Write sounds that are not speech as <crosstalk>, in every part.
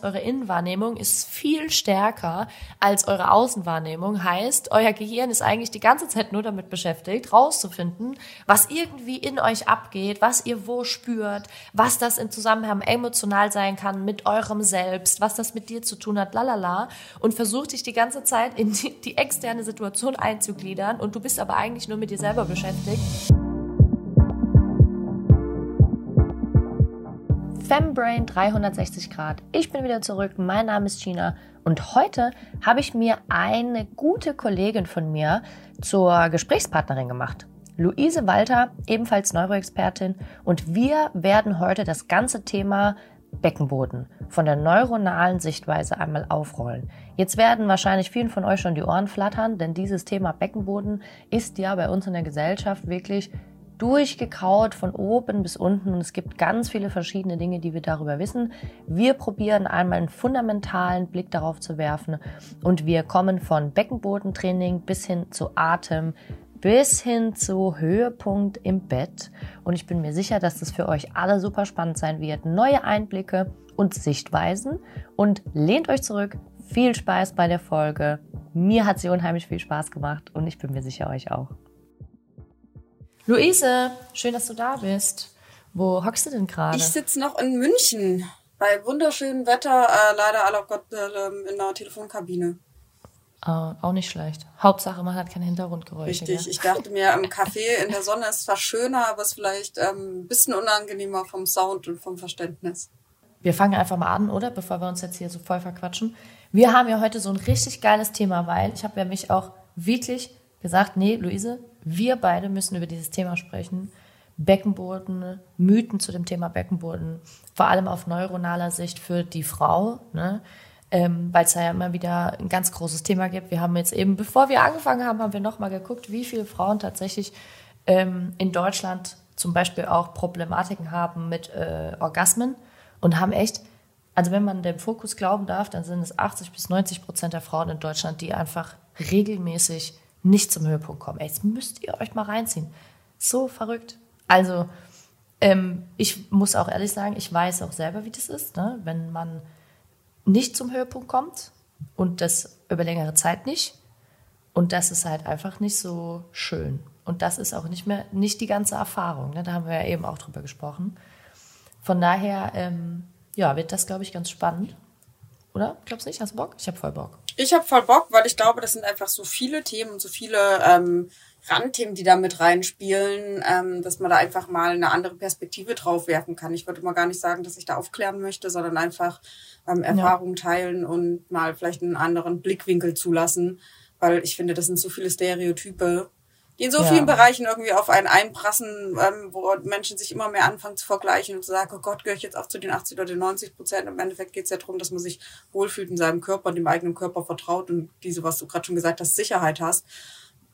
Eure Innenwahrnehmung ist viel stärker als eure Außenwahrnehmung. Heißt, euer Gehirn ist eigentlich die ganze Zeit nur damit beschäftigt, rauszufinden, was irgendwie in euch abgeht, was ihr wo spürt, was das im Zusammenhang emotional sein kann mit eurem Selbst, was das mit dir zu tun hat, lalala. Und versucht dich die ganze Zeit in die, die externe Situation einzugliedern und du bist aber eigentlich nur mit dir selber beschäftigt. Fembrain 360 Grad. Ich bin wieder zurück. Mein Name ist Gina und heute habe ich mir eine gute Kollegin von mir zur Gesprächspartnerin gemacht. Luise Walter, ebenfalls Neuroexpertin und wir werden heute das ganze Thema Beckenboden von der neuronalen Sichtweise einmal aufrollen. Jetzt werden wahrscheinlich vielen von euch schon die Ohren flattern, denn dieses Thema Beckenboden ist ja bei uns in der Gesellschaft wirklich durchgekaut von oben bis unten und es gibt ganz viele verschiedene Dinge, die wir darüber wissen. Wir probieren einmal einen fundamentalen Blick darauf zu werfen und wir kommen von Beckenbodentraining bis hin zu Atem, bis hin zu Höhepunkt im Bett. Und ich bin mir sicher, dass das für euch alle super spannend sein wird. Neue Einblicke und Sichtweisen. Und lehnt euch zurück. Viel Spaß bei der Folge. Mir hat sie unheimlich viel Spaß gemacht und ich bin mir sicher euch auch. Luise, schön, dass du da bist. Wo hockst du denn gerade? Ich sitze noch in München bei wunderschönem Wetter, äh, leider aller Gott äh, in der Telefonkabine. Oh, auch nicht schlecht. Hauptsache, man hat keine Hintergrundgeräusche. Richtig, ja. ich dachte mir, im Café in der Sonne ist zwar schöner, aber es ist vielleicht ähm, ein bisschen unangenehmer vom Sound und vom Verständnis. Wir fangen einfach mal an, oder? Bevor wir uns jetzt hier so voll verquatschen. Wir haben ja heute so ein richtig geiles Thema, weil ich habe ja mich auch wirklich gesagt, nee, Luise, wir beide müssen über dieses Thema sprechen. Beckenboden, Mythen zu dem Thema Beckenboden, vor allem auf neuronaler Sicht für die Frau, ne? ähm, weil es ja immer wieder ein ganz großes Thema gibt. Wir haben jetzt eben, bevor wir angefangen haben, haben wir nochmal geguckt, wie viele Frauen tatsächlich ähm, in Deutschland zum Beispiel auch Problematiken haben mit äh, Orgasmen und haben echt, also wenn man dem Fokus glauben darf, dann sind es 80 bis 90 Prozent der Frauen in Deutschland, die einfach regelmäßig nicht zum Höhepunkt kommen. Jetzt müsst ihr euch mal reinziehen. So verrückt. Also, ähm, ich muss auch ehrlich sagen, ich weiß auch selber, wie das ist, ne? wenn man nicht zum Höhepunkt kommt und das über längere Zeit nicht. Und das ist halt einfach nicht so schön. Und das ist auch nicht mehr, nicht die ganze Erfahrung. Ne? Da haben wir ja eben auch drüber gesprochen. Von daher, ähm, ja, wird das, glaube ich, ganz spannend. Oder? Glaubst du nicht? Hast du Bock? Ich habe voll Bock. Ich habe voll Bock, weil ich glaube, das sind einfach so viele Themen und so viele ähm, Randthemen, die da mit reinspielen, ähm, dass man da einfach mal eine andere Perspektive drauf werfen kann. Ich würde mal gar nicht sagen, dass ich da aufklären möchte, sondern einfach ähm, Erfahrungen ja. teilen und mal vielleicht einen anderen Blickwinkel zulassen, weil ich finde, das sind so viele Stereotype, die in so ja. vielen Bereichen irgendwie auf einen einprassen, ähm, wo Menschen sich immer mehr anfangen zu vergleichen und zu sagen, oh Gott, gehöre ich jetzt auch zu den 80 oder den 90 Prozent. Im Endeffekt geht es ja darum, dass man sich wohlfühlt in seinem Körper, dem eigenen Körper vertraut und diese, was du gerade schon gesagt hast, Sicherheit hast.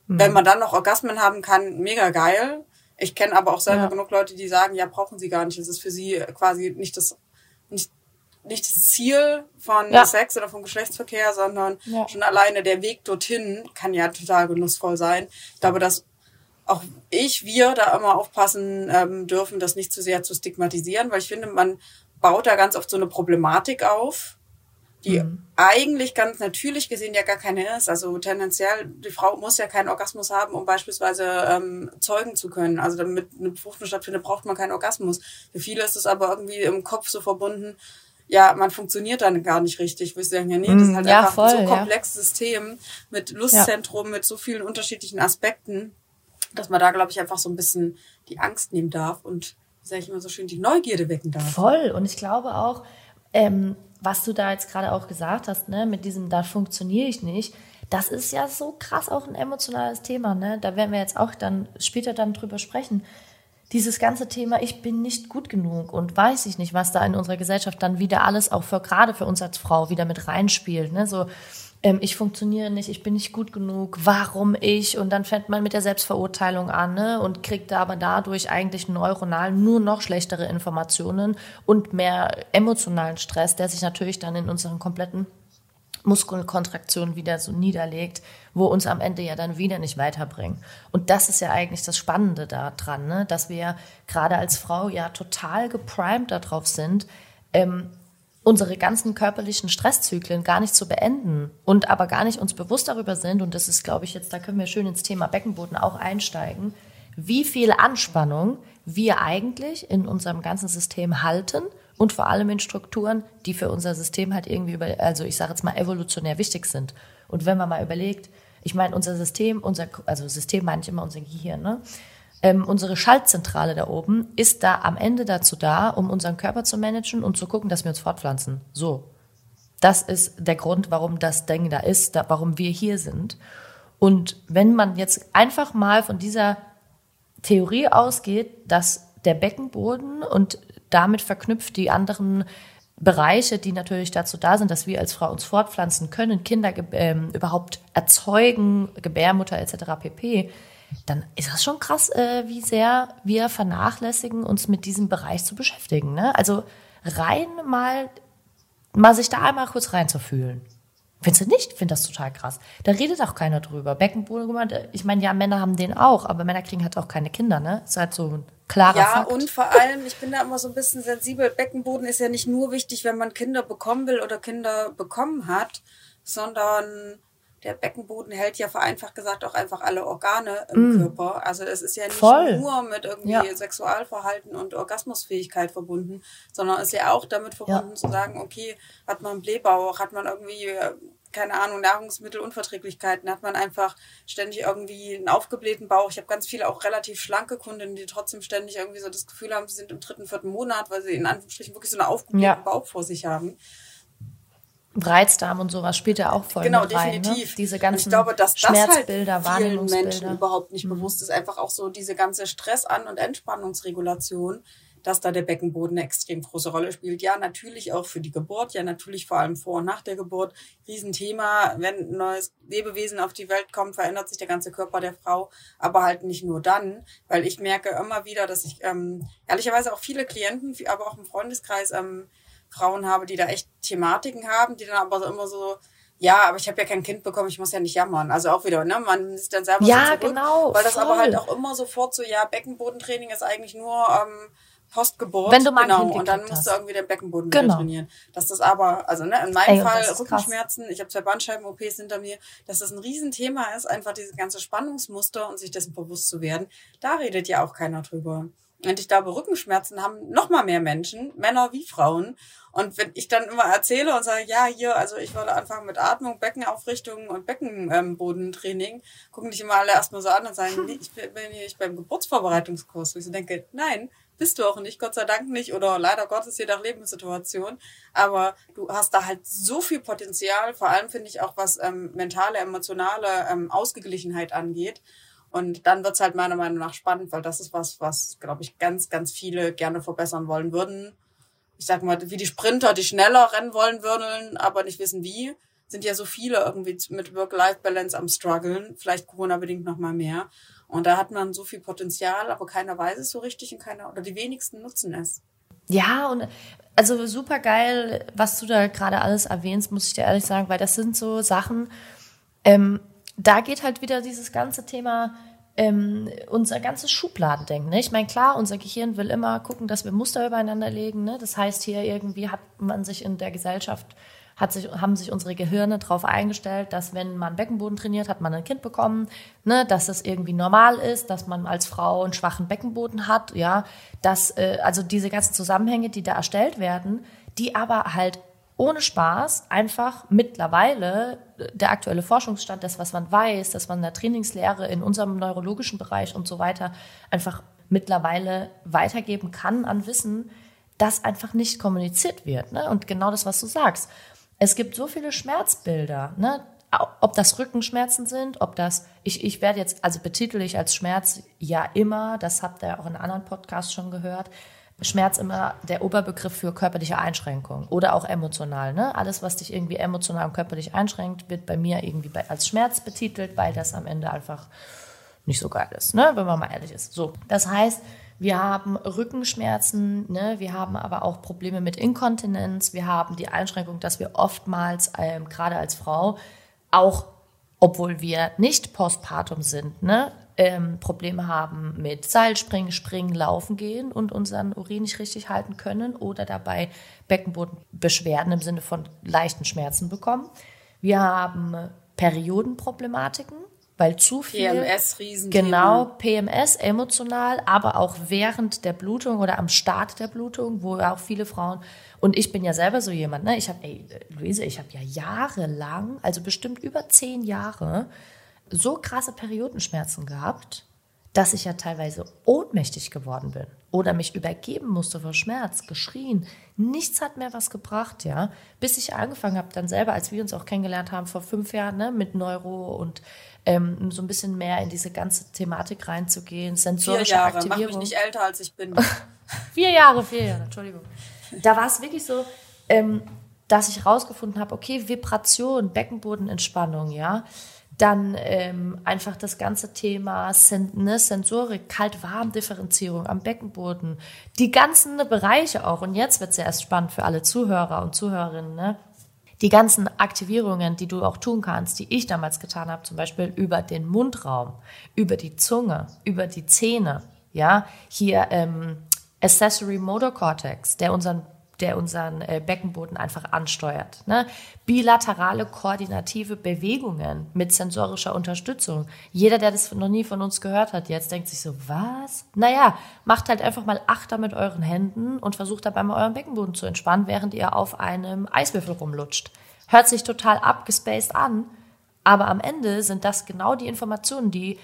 Mhm. Wenn man dann noch Orgasmen haben kann, mega geil. Ich kenne aber auch selber ja. genug Leute, die sagen, ja, brauchen sie gar nicht. Es ist für sie quasi nicht das, nicht nicht das Ziel von ja. Sex oder vom Geschlechtsverkehr, sondern ja. schon alleine der Weg dorthin kann ja total genussvoll sein. Ich glaube, dass auch ich, wir da immer aufpassen ähm, dürfen, das nicht zu sehr zu stigmatisieren, weil ich finde, man baut da ganz oft so eine Problematik auf, die mhm. eigentlich ganz natürlich gesehen ja gar keine ist. Also tendenziell, die Frau muss ja keinen Orgasmus haben, um beispielsweise ähm, zeugen zu können. Also damit eine Befruchtung stattfindet, braucht man keinen Orgasmus. Für viele ist es aber irgendwie im Kopf so verbunden, ja, man funktioniert dann gar nicht richtig. Wir sagen ja, nee, das ist mhm. halt ja, einfach voll, ein so komplexes ja. System mit Lustzentrum, mit so vielen unterschiedlichen Aspekten, dass man da, glaube ich, einfach so ein bisschen die Angst nehmen darf und, sage ich immer so schön, die Neugierde wecken darf. Voll. Und ich glaube auch, ähm, was du da jetzt gerade auch gesagt hast, ne, mit diesem, da funktioniere ich nicht, das ist ja so krass auch ein emotionales Thema, ne? Da werden wir jetzt auch dann später dann drüber sprechen dieses ganze Thema, ich bin nicht gut genug und weiß ich nicht, was da in unserer Gesellschaft dann wieder alles auch für, gerade für uns als Frau wieder mit reinspielt, ne, so, ähm, ich funktioniere nicht, ich bin nicht gut genug, warum ich? Und dann fängt man mit der Selbstverurteilung an ne? und kriegt da aber dadurch eigentlich neuronal nur noch schlechtere Informationen und mehr emotionalen Stress, der sich natürlich dann in unseren kompletten Muskelkontraktion wieder so niederlegt, wo uns am Ende ja dann wieder nicht weiterbringen. Und das ist ja eigentlich das Spannende daran, ne? dass wir gerade als Frau ja total geprimed darauf sind, ähm, unsere ganzen körperlichen Stresszyklen gar nicht zu beenden und aber gar nicht uns bewusst darüber sind, und das ist, glaube ich, jetzt, da können wir schön ins Thema Beckenboden auch einsteigen, wie viel Anspannung wir eigentlich in unserem ganzen System halten und vor allem in Strukturen, die für unser System halt irgendwie über, also ich sage jetzt mal evolutionär wichtig sind. Und wenn man mal überlegt, ich meine, unser System, unser, also System meine ich immer unser Gehirn, ne? Ähm, unsere Schaltzentrale da oben ist da am Ende dazu da, um unseren Körper zu managen und zu gucken, dass wir uns fortpflanzen. So. Das ist der Grund, warum das Ding da ist, da, warum wir hier sind. Und wenn man jetzt einfach mal von dieser Theorie ausgeht, dass der Beckenboden und damit verknüpft die anderen Bereiche, die natürlich dazu da sind, dass wir als Frau uns fortpflanzen können, Kinder äh, überhaupt erzeugen, Gebärmutter etc. pp, dann ist das schon krass, äh, wie sehr wir vernachlässigen, uns mit diesem Bereich zu beschäftigen. Ne? Also rein mal, mal sich da einmal kurz reinzufühlen. Findest du nicht? Ich finde das total krass. Da redet auch keiner drüber. Beckenboden, ich meine, ja, Männer haben den auch, aber Männer kriegen halt auch keine Kinder, ne? Ist halt so ein klarer ja, Fakt. Ja, und vor allem, ich bin da immer so ein bisschen sensibel. Beckenboden ist ja nicht nur wichtig, wenn man Kinder bekommen will oder Kinder bekommen hat, sondern der Beckenboden hält ja vereinfacht gesagt auch einfach alle Organe im mm. Körper. Also es ist ja nicht Voll. nur mit irgendwie ja. Sexualverhalten und Orgasmusfähigkeit verbunden, sondern ist ja auch damit verbunden ja. zu sagen, okay, hat man Blähbauch, hat man irgendwie keine Ahnung, Nahrungsmittelunverträglichkeiten, hat man einfach ständig irgendwie einen aufgeblähten Bauch. Ich habe ganz viele auch relativ schlanke Kundinnen, die trotzdem ständig irgendwie so das Gefühl haben, sie sind im dritten, vierten Monat, weil sie in Anführungsstrichen wirklich so einen aufgeblähten ja. Bauch vor sich haben. Reizdarm und sowas spielt ja auch voll genau, mit rein. Ne? definitiv. Ne? Diese ganzen ich glaube, dass Schmerzbilder, das halt vielen Menschen überhaupt nicht mhm. bewusst ist. Einfach auch so diese ganze Stress-An- und Entspannungsregulation, dass da der Beckenboden eine extrem große Rolle spielt. Ja, natürlich auch für die Geburt, ja, natürlich vor allem vor und nach der Geburt. Riesenthema. Wenn ein neues Lebewesen auf die Welt kommt, verändert sich der ganze Körper der Frau. Aber halt nicht nur dann, weil ich merke immer wieder, dass ich ähm, ehrlicherweise auch viele Klienten, aber auch im Freundeskreis, ähm, Frauen habe, die da echt Thematiken haben, die dann aber so immer so, ja, aber ich habe ja kein Kind bekommen, ich muss ja nicht jammern. Also auch wieder, ne, man ist dann selber ja, so zurück, genau, weil das voll. aber halt auch immer sofort so, ja, Beckenbodentraining ist eigentlich nur ähm, Postgeburt. Wenn du mal genau, und dann musst du irgendwie den Beckenboden genau. wieder trainieren. Dass das aber, also ne, in meinem Ey, Fall Rückenschmerzen, ich habe zwei Bandscheiben-OPs hinter mir, dass das ein Riesenthema ist, einfach dieses ganze Spannungsmuster und sich dessen bewusst zu werden. Da redet ja auch keiner drüber. Und ich glaube, Rückenschmerzen haben noch mal mehr Menschen, Männer wie Frauen. Und wenn ich dann immer erzähle und sage, ja, hier, also ich wollte anfangen mit Atmung, Beckenaufrichtung und Beckenbodentraining, gucken dich immer alle erstmal so an und sagen, <laughs> nee, ich bin hier nicht beim Geburtsvorbereitungskurs. Und ich so denke, nein, bist du auch nicht, Gott sei Dank nicht oder leider Gottes je nach Lebenssituation. Aber du hast da halt so viel Potenzial, vor allem finde ich auch, was ähm, mentale, emotionale ähm, Ausgeglichenheit angeht. Und dann wird's halt meiner Meinung nach spannend, weil das ist was, was, glaube ich, ganz, ganz viele gerne verbessern wollen würden. Ich sag mal, wie die Sprinter, die schneller rennen wollen würden, aber nicht wissen wie, sind ja so viele irgendwie mit Work-Life-Balance am struggeln, vielleicht Corona-bedingt noch mal mehr. Und da hat man so viel Potenzial, aber keiner weiß es so richtig und keiner, oder die wenigsten nutzen es. Ja, und also super geil, was du da gerade alles erwähnst, muss ich dir ehrlich sagen, weil das sind so Sachen, ähm, da geht halt wieder dieses ganze Thema ähm, unser ganzes Schubladendenken. Ne? Ich meine, klar, unser Gehirn will immer gucken, dass wir Muster übereinander legen. Ne? Das heißt, hier irgendwie hat man sich in der Gesellschaft, hat sich, haben sich unsere Gehirne darauf eingestellt, dass wenn man Beckenboden trainiert, hat man ein Kind bekommen, ne? dass das irgendwie normal ist, dass man als Frau einen schwachen Beckenboden hat, ja, dass äh, also diese ganzen Zusammenhänge, die da erstellt werden, die aber halt ohne Spaß einfach mittlerweile der aktuelle Forschungsstand, das, was man weiß, dass man in der Trainingslehre in unserem neurologischen Bereich und so weiter einfach mittlerweile weitergeben kann an Wissen, das einfach nicht kommuniziert wird. Ne? Und genau das, was du sagst. Es gibt so viele Schmerzbilder, ne? ob das Rückenschmerzen sind, ob das, ich, ich werde jetzt, also betitel ich als Schmerz ja immer, das habt ihr auch in anderen Podcasts schon gehört, Schmerz immer der Oberbegriff für körperliche Einschränkung oder auch emotional. Ne? Alles, was dich irgendwie emotional und körperlich einschränkt, wird bei mir irgendwie als Schmerz betitelt, weil das am Ende einfach nicht so geil ist, ne? wenn man mal ehrlich ist. So, das heißt, wir haben Rückenschmerzen, ne? wir haben aber auch Probleme mit Inkontinenz, wir haben die Einschränkung, dass wir oftmals, ähm, gerade als Frau, auch obwohl wir nicht postpartum sind, ne, ähm, Probleme haben mit Seilspringen, Springen, Laufen gehen und unseren Urin nicht richtig halten können oder dabei Beckenbodenbeschwerden im Sinne von leichten Schmerzen bekommen. Wir haben Periodenproblematiken, weil zu viel PMS riesen genau PMS emotional, aber auch während der Blutung oder am Start der Blutung, wo auch viele Frauen und ich bin ja selber so jemand, ne? Ich habe, ey, Luise, ich habe ja jahrelang, also bestimmt über zehn Jahre, so krasse Periodenschmerzen gehabt, dass ich ja teilweise ohnmächtig geworden bin oder mich übergeben musste vor Schmerz, geschrien. Nichts hat mehr was gebracht, ja. Bis ich angefangen habe, dann selber, als wir uns auch kennengelernt haben vor fünf Jahren, ne, mit Neuro und ähm, so ein bisschen mehr in diese ganze Thematik reinzugehen, sensorische vier Jahre, Aktivierung. Mach mich nicht älter, als ich bin. <laughs> vier Jahre, vier Jahre, Entschuldigung. Da war es wirklich so, ähm, dass ich rausgefunden habe, okay, Vibration, Beckenbodenentspannung, ja. Dann ähm, einfach das ganze Thema Sen ne, Sensorik, Kalt-Warm-Differenzierung am Beckenboden, die ganzen Bereiche auch. Und jetzt wird es ja erst spannend für alle Zuhörer und Zuhörerinnen. Ne? Die ganzen Aktivierungen, die du auch tun kannst, die ich damals getan habe, zum Beispiel über den Mundraum, über die Zunge, über die Zähne. Ja, hier ähm, Accessory Motor Cortex, der unseren der unseren äh, Beckenboden einfach ansteuert. Ne? Bilaterale koordinative Bewegungen mit sensorischer Unterstützung. Jeder, der das noch nie von uns gehört hat, jetzt denkt sich so, was? Naja, macht halt einfach mal Achter mit euren Händen und versucht dabei mal euren Beckenboden zu entspannen, während ihr auf einem Eiswürfel rumlutscht. Hört sich total abgespaced an, aber am Ende sind das genau die Informationen, die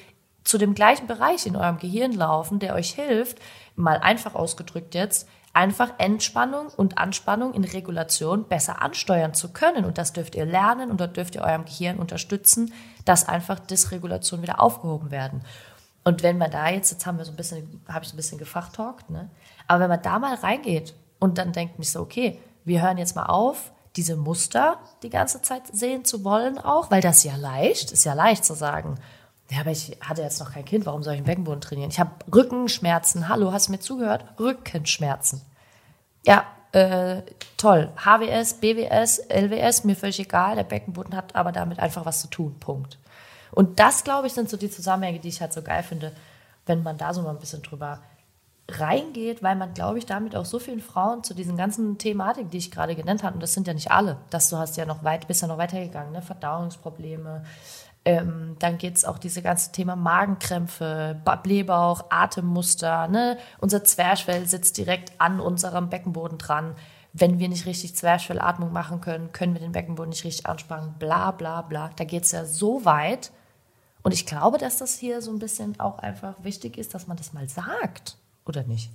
zu dem gleichen Bereich in eurem Gehirn laufen, der euch hilft, mal einfach ausgedrückt jetzt, einfach Entspannung und Anspannung in Regulation besser ansteuern zu können. Und das dürft ihr lernen und dort dürft ihr eurem Gehirn unterstützen, dass einfach Dysregulation wieder aufgehoben werden. Und wenn man da jetzt, jetzt haben wir so ein bisschen, habe ich so ein bisschen gefachtalkt, ne? Aber wenn man da mal reingeht und dann denkt mich so, okay, wir hören jetzt mal auf, diese Muster die ganze Zeit sehen zu wollen auch, weil das ja leicht, ist ja leicht zu sagen, ja, aber ich hatte jetzt noch kein Kind, warum soll ich den Beckenboden trainieren? Ich habe Rückenschmerzen. Hallo, hast du mir zugehört? Rückenschmerzen. Ja, äh, toll. HWS, BWS, LWS, mir völlig egal. Der Beckenboden hat aber damit einfach was zu tun. Punkt. Und das, glaube ich, sind so die Zusammenhänge, die ich halt so geil finde, wenn man da so mal ein bisschen drüber reingeht, weil man, glaube ich, damit auch so vielen Frauen zu diesen ganzen Thematiken, die ich gerade genannt habe, und das sind ja nicht alle, dass du hast ja noch weit, bist ja noch weitergegangen, ne? Verdauungsprobleme, ähm, dann geht es auch diese ganze Thema Magenkrämpfe, Blähbauch, Atemmuster. Ne? Unser Zwerchfell sitzt direkt an unserem Beckenboden dran. Wenn wir nicht richtig Zwerchfellatmung machen können, können wir den Beckenboden nicht richtig anspannen. Bla bla bla. Da geht es ja so weit. Und ich glaube, dass das hier so ein bisschen auch einfach wichtig ist, dass man das mal sagt, oder nicht?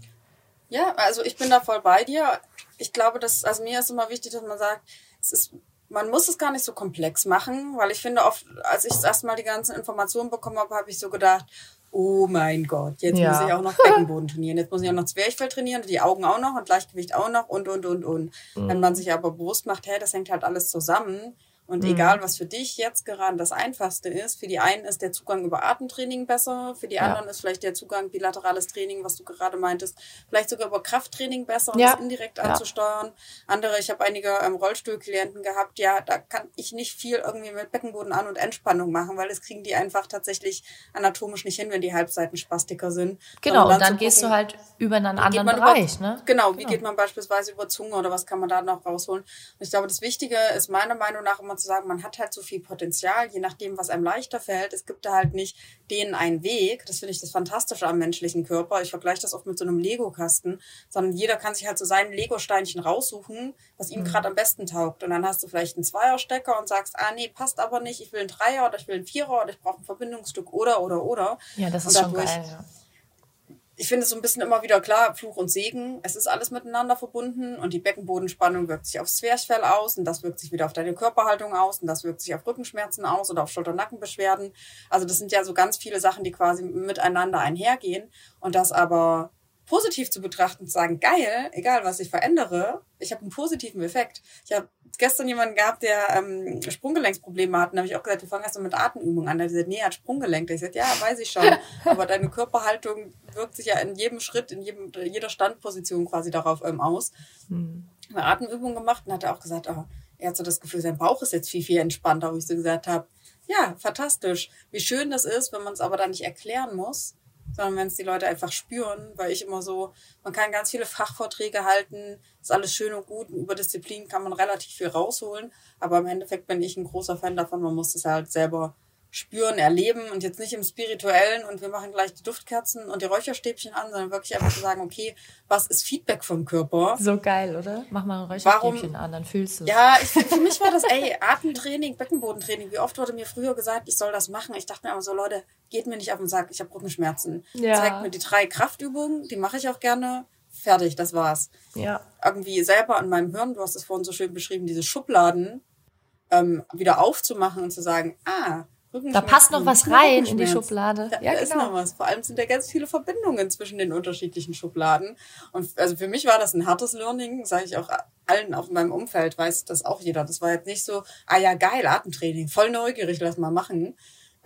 Ja, also ich bin da voll bei dir. Ich glaube, dass, also mir ist immer wichtig, dass man sagt, es ist man muss es gar nicht so komplex machen, weil ich finde oft, als ich erstmal die ganzen Informationen bekommen habe, habe ich so gedacht, oh mein Gott, jetzt ja. muss ich auch noch Beckenboden trainieren, jetzt muss ich auch noch Zwerchfell trainieren, die Augen auch noch und Gleichgewicht auch noch und, und, und, und. Mhm. Wenn man sich aber bewusst macht, hey, das hängt halt alles zusammen, und mhm. egal, was für dich jetzt gerade das Einfachste ist, für die einen ist der Zugang über Atemtraining besser, für die ja. anderen ist vielleicht der Zugang bilaterales Training, was du gerade meintest, vielleicht sogar über Krafttraining besser, um ja. das indirekt ja. anzusteuern. Andere, ich habe einige ähm, Rollstuhlklienten gehabt, ja, da kann ich nicht viel irgendwie mit Beckenboden an und Entspannung machen, weil das kriegen die einfach tatsächlich anatomisch nicht hin, wenn die Halbseiten spastiker sind. Genau, dann und dann gehst gucken, du halt über einen anderen Bereich, über, ne? Genau, wie genau. geht man beispielsweise über Zunge oder was kann man da noch rausholen? Und ich glaube, das Wichtige ist meiner Meinung nach immer zu sagen, man hat halt so viel Potenzial, je nachdem, was einem leichter fällt. Es gibt da halt nicht denen einen Weg. Das finde ich das Fantastische am menschlichen Körper. Ich vergleiche das oft mit so einem Lego-Kasten, sondern jeder kann sich halt so sein Lego-Steinchen raussuchen, was ihm mhm. gerade am besten taugt. Und dann hast du vielleicht einen Zweierstecker und sagst, ah nee, passt aber nicht, ich will einen Dreier oder ich will einen Vierer oder ich brauche ein Verbindungsstück oder oder oder. Ja, das ist schon geil. Ja ich finde es so ein bisschen immer wieder klar, Fluch und Segen. Es ist alles miteinander verbunden und die Beckenbodenspannung wirkt sich aufs Zwerchfell aus und das wirkt sich wieder auf deine Körperhaltung aus und das wirkt sich auf Rückenschmerzen aus oder auf Schulter-Nackenbeschwerden. Also das sind ja so ganz viele Sachen, die quasi miteinander einhergehen und das aber positiv zu betrachten, zu sagen, geil, egal was ich verändere, ich habe einen positiven Effekt. Ich habe gestern jemanden gehabt, der ähm, Sprunggelenksprobleme hat. Und habe ich auch gesagt, wir fangen erst mal mit Atemübungen an. Der hat gesagt, nee, er hat Sprunggelenk. Ich gesagt, ja, weiß ich schon. <laughs> Aber deine Körperhaltung wirkt sich ja in jedem Schritt, in jedem, jeder Standposition quasi darauf ähm, aus. Hm. Eine Atemübung gemacht und hat er auch gesagt, oh, er hat so das Gefühl, sein Bauch ist jetzt viel, viel entspannter, wo ich so gesagt habe, ja, fantastisch. Wie schön das ist, wenn man es aber dann nicht erklären muss, sondern wenn es die Leute einfach spüren, weil ich immer so, man kann ganz viele Fachvorträge halten, ist alles schön und gut, und über Disziplin kann man relativ viel rausholen, aber im Endeffekt bin ich ein großer Fan davon, man muss es halt selber spüren, erleben und jetzt nicht im spirituellen und wir machen gleich die Duftkerzen und die Räucherstäbchen an, sondern wirklich einfach zu sagen, okay, was ist Feedback vom Körper? So geil, oder? Mach mal ein Räucherstäbchen Warum? an, dann fühlst du es. Ja, ich, für mich war das, ey, Atemtraining, Beckenbodentraining. Wie oft wurde mir früher gesagt, ich soll das machen? Ich dachte mir aber so, Leute, geht mir nicht auf den Sack, ich habe Rückenschmerzen. Ja. Zeigt mir die drei Kraftübungen, die mache ich auch gerne. Fertig, das war's. Ja. Irgendwie selber an meinem Hirn, du hast es vorhin so schön beschrieben, diese Schubladen ähm, wieder aufzumachen und zu sagen, ah, da passt noch was rein in die Schublade. Da, ja, da genau. ist noch was. Vor allem sind da ganz viele Verbindungen zwischen den unterschiedlichen Schubladen. Und also für mich war das ein hartes Learning, sage ich auch allen auf meinem Umfeld, weiß das auch jeder. Das war jetzt nicht so, ah ja, geil, Atemtraining, voll neugierig, lass mal machen.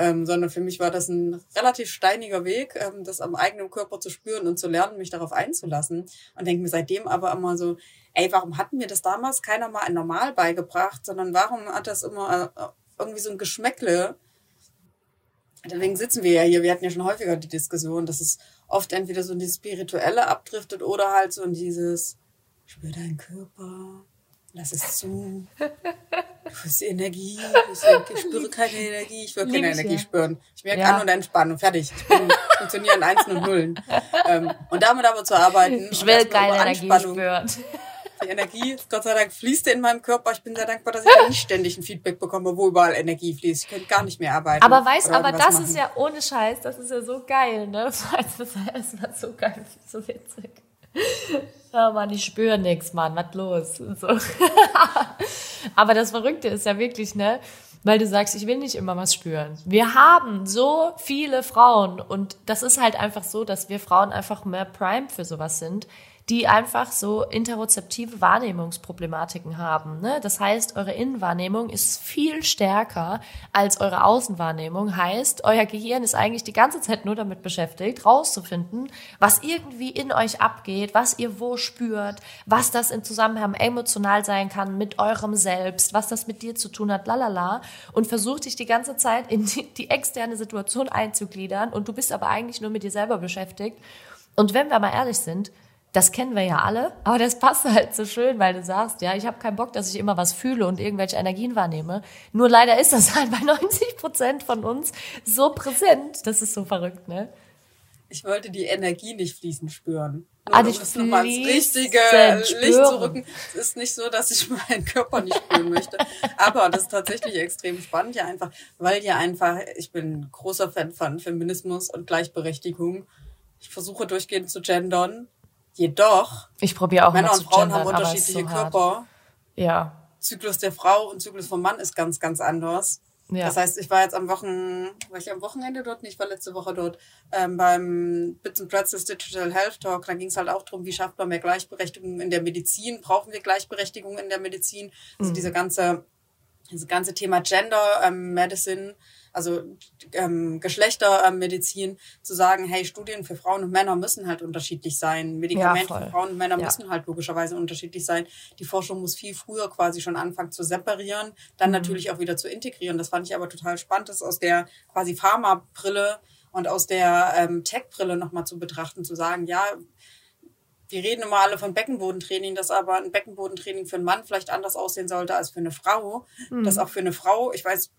Ähm, sondern für mich war das ein relativ steiniger Weg, ähm, das am eigenen Körper zu spüren und zu lernen, mich darauf einzulassen. Und denke mir seitdem aber immer so, ey, warum hat mir das damals keiner mal ein Normal beigebracht, sondern warum hat das immer äh, irgendwie so ein Geschmäckle, Deswegen sitzen wir ja hier. Wir hatten ja schon häufiger die Diskussion, dass es oft entweder so in dieses Spirituelle abdriftet oder halt so in dieses, spür deinen Körper, lass es zu. Du hast Energie, ich spüre keine Energie, ich will keine Lieb Energie spüren. Ich merke ja. an und entspannen fertig. Ich bin, funktioniere an Einsen und Nullen. Ähm, und damit aber zu arbeiten. Ich will keine Energie spüren. Die Energie, Gott sei Dank, fließt in meinem Körper. Ich bin sehr dankbar, dass ich nicht ständig ein Feedback bekomme, wo überall Energie fließt. Ich könnte gar nicht mehr arbeiten. Aber weißt, aber das machen. ist ja ohne Scheiß, das ist ja so geil, ne? <laughs> Das war so geil, so witzig. Ja, Mann, ich spüre nichts, Mann, was los? So. <laughs> aber das Verrückte ist ja wirklich, ne? Weil du sagst, ich will nicht immer was spüren. Wir haben so viele Frauen und das ist halt einfach so, dass wir Frauen einfach mehr Prime für sowas sind die einfach so interozeptive Wahrnehmungsproblematiken haben. Ne? Das heißt, eure Innenwahrnehmung ist viel stärker als eure Außenwahrnehmung. Heißt, euer Gehirn ist eigentlich die ganze Zeit nur damit beschäftigt, rauszufinden, was irgendwie in euch abgeht, was ihr wo spürt, was das im Zusammenhang emotional sein kann mit eurem Selbst, was das mit dir zu tun hat, lalala. Und versucht dich die ganze Zeit in die, die externe Situation einzugliedern und du bist aber eigentlich nur mit dir selber beschäftigt. Und wenn wir mal ehrlich sind, das kennen wir ja alle, aber das passt halt so schön, weil du sagst, ja, ich habe keinen Bock, dass ich immer was fühle und irgendwelche Energien wahrnehme. Nur leider ist das <laughs> halt bei 90 Prozent von uns so präsent. Das ist so verrückt, ne? Ich wollte die Energie nicht fließen spüren. Nur ah, um das nochmal ins richtige spüren. Licht zu rücken. Es ist nicht so, dass ich <laughs> meinen Körper nicht spüren möchte. Aber das ist tatsächlich extrem spannend, ja einfach, weil ja einfach, ich bin großer Fan von Feminismus und Gleichberechtigung. Ich versuche durchgehend zu gendern Jedoch, ich probiere auch Männer und Frauen gendern, haben unterschiedliche so Körper. Ja. Zyklus der Frau und Zyklus vom Mann ist ganz, ganz anders. Ja. Das heißt, ich war jetzt am Wochen, war ich am Wochenende dort? nicht, ich war letzte Woche dort ähm, beim Bits and Pretzels Digital Health Talk. Da ging es halt auch darum, wie schafft man mehr Gleichberechtigung in der Medizin? Brauchen wir Gleichberechtigung in der Medizin? Also mhm. diese ganze, diese ganze Thema Gender ähm, Medicine also ähm, Geschlechtermedizin, zu sagen, hey, Studien für Frauen und Männer müssen halt unterschiedlich sein. Medikamente ja, für Frauen und Männer ja. müssen halt logischerweise unterschiedlich sein. Die Forschung muss viel früher quasi schon anfangen zu separieren, dann mhm. natürlich auch wieder zu integrieren. Das fand ich aber total spannend, das aus der quasi Pharma-Brille und aus der ähm, Tech-Brille nochmal zu betrachten, zu sagen, ja, wir reden immer alle von Beckenbodentraining, dass aber ein Beckenbodentraining für einen Mann vielleicht anders aussehen sollte als für eine Frau. Mhm. Dass auch für eine Frau, ich weiß,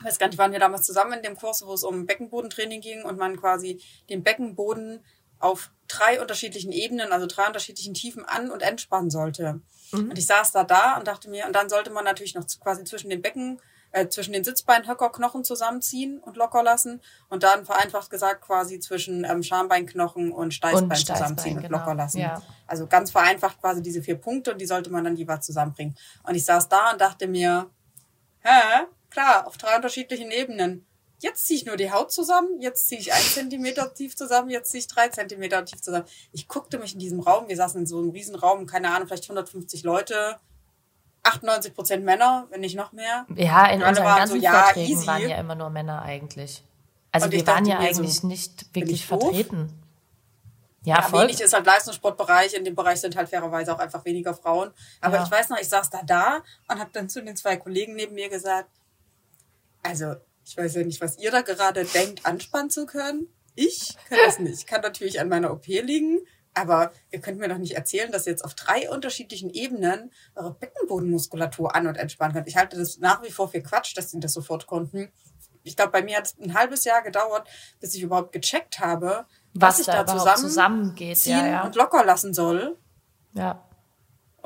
ich weiß gar nicht, waren wir damals zusammen in dem Kurs, wo es um Beckenbodentraining ging und man quasi den Beckenboden auf drei unterschiedlichen Ebenen, also drei unterschiedlichen Tiefen an- und entspannen sollte. Mhm. Und ich saß da da und dachte mir, und dann sollte man natürlich noch quasi zwischen den Becken, äh, zwischen den Sitzbeinhöckerknochen zusammenziehen und locker lassen und dann vereinfacht gesagt quasi zwischen ähm, Schambeinknochen und Steißbein, und Steißbein zusammenziehen genau. und locker lassen. Ja. Also ganz vereinfacht quasi diese vier Punkte und die sollte man dann jeweils zusammenbringen. Und ich saß da und dachte mir, hä? Klar, auf drei unterschiedlichen Ebenen. Jetzt ziehe ich nur die Haut zusammen, jetzt ziehe ich ein Zentimeter tief zusammen, jetzt ziehe ich drei Zentimeter tief zusammen. Ich guckte mich in diesem Raum, wir saßen in so einem Riesenraum, keine Ahnung, vielleicht 150 Leute, 98 Prozent Männer, wenn nicht noch mehr. Ja, in unseren ganzen so, ja, Vorträgen easy. waren ja immer nur Männer eigentlich. Also wir waren ja eigentlich so, nicht wirklich vertreten. Ja, ja voll. wenig ist halt Leistungssportbereich. In dem Bereich sind halt fairerweise auch einfach weniger Frauen. Aber ja. ich weiß noch, ich saß da da und habe dann zu den zwei Kollegen neben mir gesagt, Also, ich weiß ja nicht, was ihr da gerade denkt, anspannen zu können. Ich kann das nicht. Kann natürlich an meiner OP liegen, aber ihr könnt mir doch nicht erzählen, dass ihr jetzt auf drei unterschiedlichen Ebenen eure Beckenbodenmuskulatur an- und entspannen könnt. Ich halte das nach wie vor für Quatsch, dass sie das sofort konnten. Ich glaube, bei mir hat es ein halbes Jahr gedauert, bis ich überhaupt gecheckt habe, was, Was ich da da zusammen zusammengeht, ja, ja. und locker lassen soll. Ja.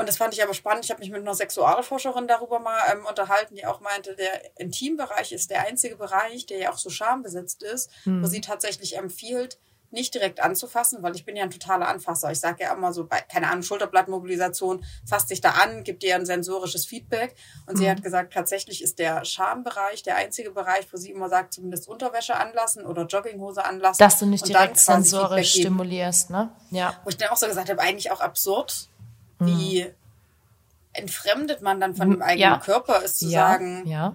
Und das fand ich aber spannend. Ich habe mich mit einer Sexualforscherin darüber mal ähm, unterhalten, die auch meinte, der Intimbereich ist der einzige Bereich, der ja auch so schambesetzt ist, Hm. wo sie tatsächlich empfiehlt, nicht direkt anzufassen, weil ich bin ja ein totaler Anfasser. Ich sage ja immer so, bei, keine Ahnung, Schulterblattmobilisation, fasst sich da an, gibt dir ein sensorisches Feedback. Und sie Mhm. hat gesagt, tatsächlich ist der Schambereich der einzige Bereich, wo sie immer sagt, zumindest Unterwäsche anlassen oder Jogginghose anlassen. Dass du nicht direkt sensorisch stimulierst, ne? Ja. Wo ich dann auch so gesagt habe, eigentlich auch absurd, Mhm. wie entfremdet man dann von dem eigenen ja. Körper ist, zu ja. sagen, Ja.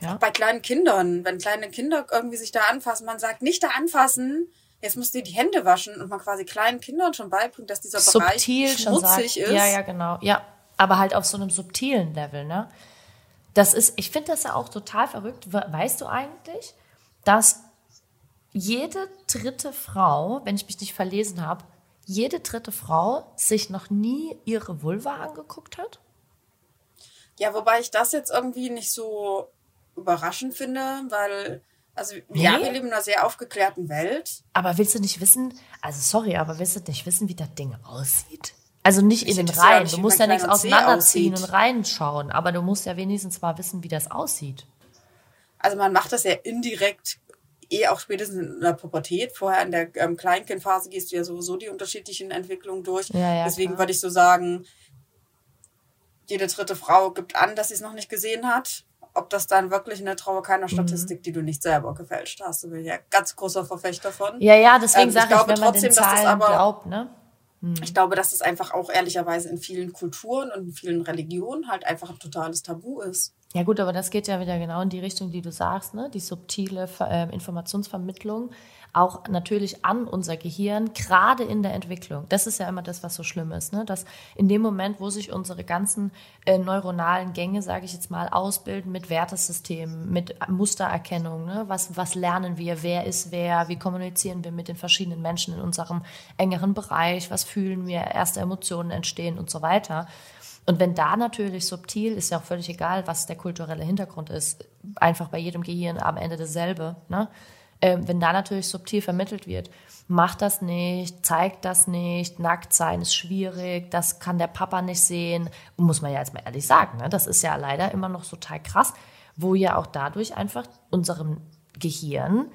Ja. bei kleinen Kindern, wenn kleine Kinder irgendwie sich da anfassen, man sagt, nicht da anfassen, jetzt musst du dir die Hände waschen und man quasi kleinen Kindern schon beibringt, dass dieser Bereich subtil schon sagt. schmutzig ist. Ja, ja, genau. Ja, aber halt auf so einem subtilen Level, ne? Das ist, ich finde das ja auch total verrückt. We- Weißt du eigentlich, dass jede dritte Frau, wenn ich mich nicht verlesen habe, jede dritte Frau sich noch nie ihre Vulva angeguckt hat? Ja, wobei ich das jetzt irgendwie nicht so überraschend finde, weil, also, ja, Nee? wir leben in einer sehr aufgeklärten Welt. Aber willst du nicht wissen, also sorry, aber willst du nicht wissen, wie das Ding aussieht? Also nicht Ich in den Reihen. Du musst ja nichts auseinanderziehen und reinschauen, aber du musst ja wenigstens mal wissen, wie das aussieht. Also man macht das ja indirekt eh auch spätestens in der Pubertät. Vorher in der ähm, Kleinkindphase gehst du ja sowieso die unterschiedlichen Entwicklungen durch. Ja, ja, Deswegen würde ich so sagen, jede dritte Frau gibt an, dass sie es noch nicht gesehen hat. Ob das dann wirklich eine Traue Mhm. keiner Statistik, die du nicht selber gefälscht hast, da bin ich ja ganz großer Verfechter von. Ja, ja, deswegen Ähm, ich sage ich, glaube wenn man trotzdem, den dass das Zahlen aber- glaubt, ne? Ich glaube, dass es einfach auch ehrlicherweise in vielen Kulturen und in vielen Religionen halt einfach ein totales Tabu ist. Ja gut, aber das geht ja wieder genau in die Richtung, die du sagst, ne? Die subtile ähm, Informationsvermittlung auch natürlich an unser Gehirn, gerade in der Entwicklung. Das ist ja immer das, was so schlimm ist, ne? Dass in dem Moment, wo sich unsere ganzen äh, neuronalen Gänge, sage ich jetzt mal, ausbilden mit Wertesystemen, mit Mustererkennung, ne? Was, was lernen wir? Wer ist wer? Wie kommunizieren wir mit den verschiedenen Menschen in unserem engeren Bereich? Was fühlen wir? Erste Emotionen entstehen und so weiter. Und wenn da natürlich subtil, ist ja auch völlig egal, was der kulturelle Hintergrund ist, einfach bei jedem Gehirn am Ende dasselbe, ne? Ähm, wenn da natürlich subtil vermittelt wird, macht das nicht, zeigt das nicht, nackt sein ist schwierig, das kann der Papa nicht sehen, muss man ja jetzt mal ehrlich sagen, ne? das ist ja leider immer noch total krass, wo ja auch dadurch einfach unserem Gehirn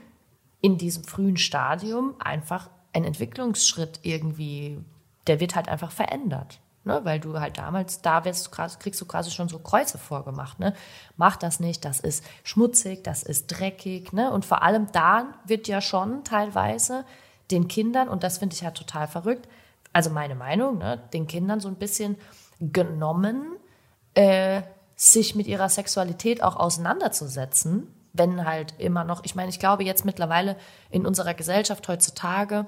in diesem frühen Stadium einfach ein Entwicklungsschritt irgendwie, der wird halt einfach verändert. Ne? Weil du halt damals, da wirst kriegst du quasi schon so Kreuze vorgemacht. Ne? Mach das nicht, das ist schmutzig, das ist dreckig. Ne? Und vor allem da wird ja schon teilweise den Kindern, und das finde ich ja total verrückt, also meine Meinung, ne? den Kindern so ein bisschen genommen, äh, sich mit ihrer Sexualität auch auseinanderzusetzen, wenn halt immer noch, ich meine, ich glaube jetzt mittlerweile in unserer Gesellschaft heutzutage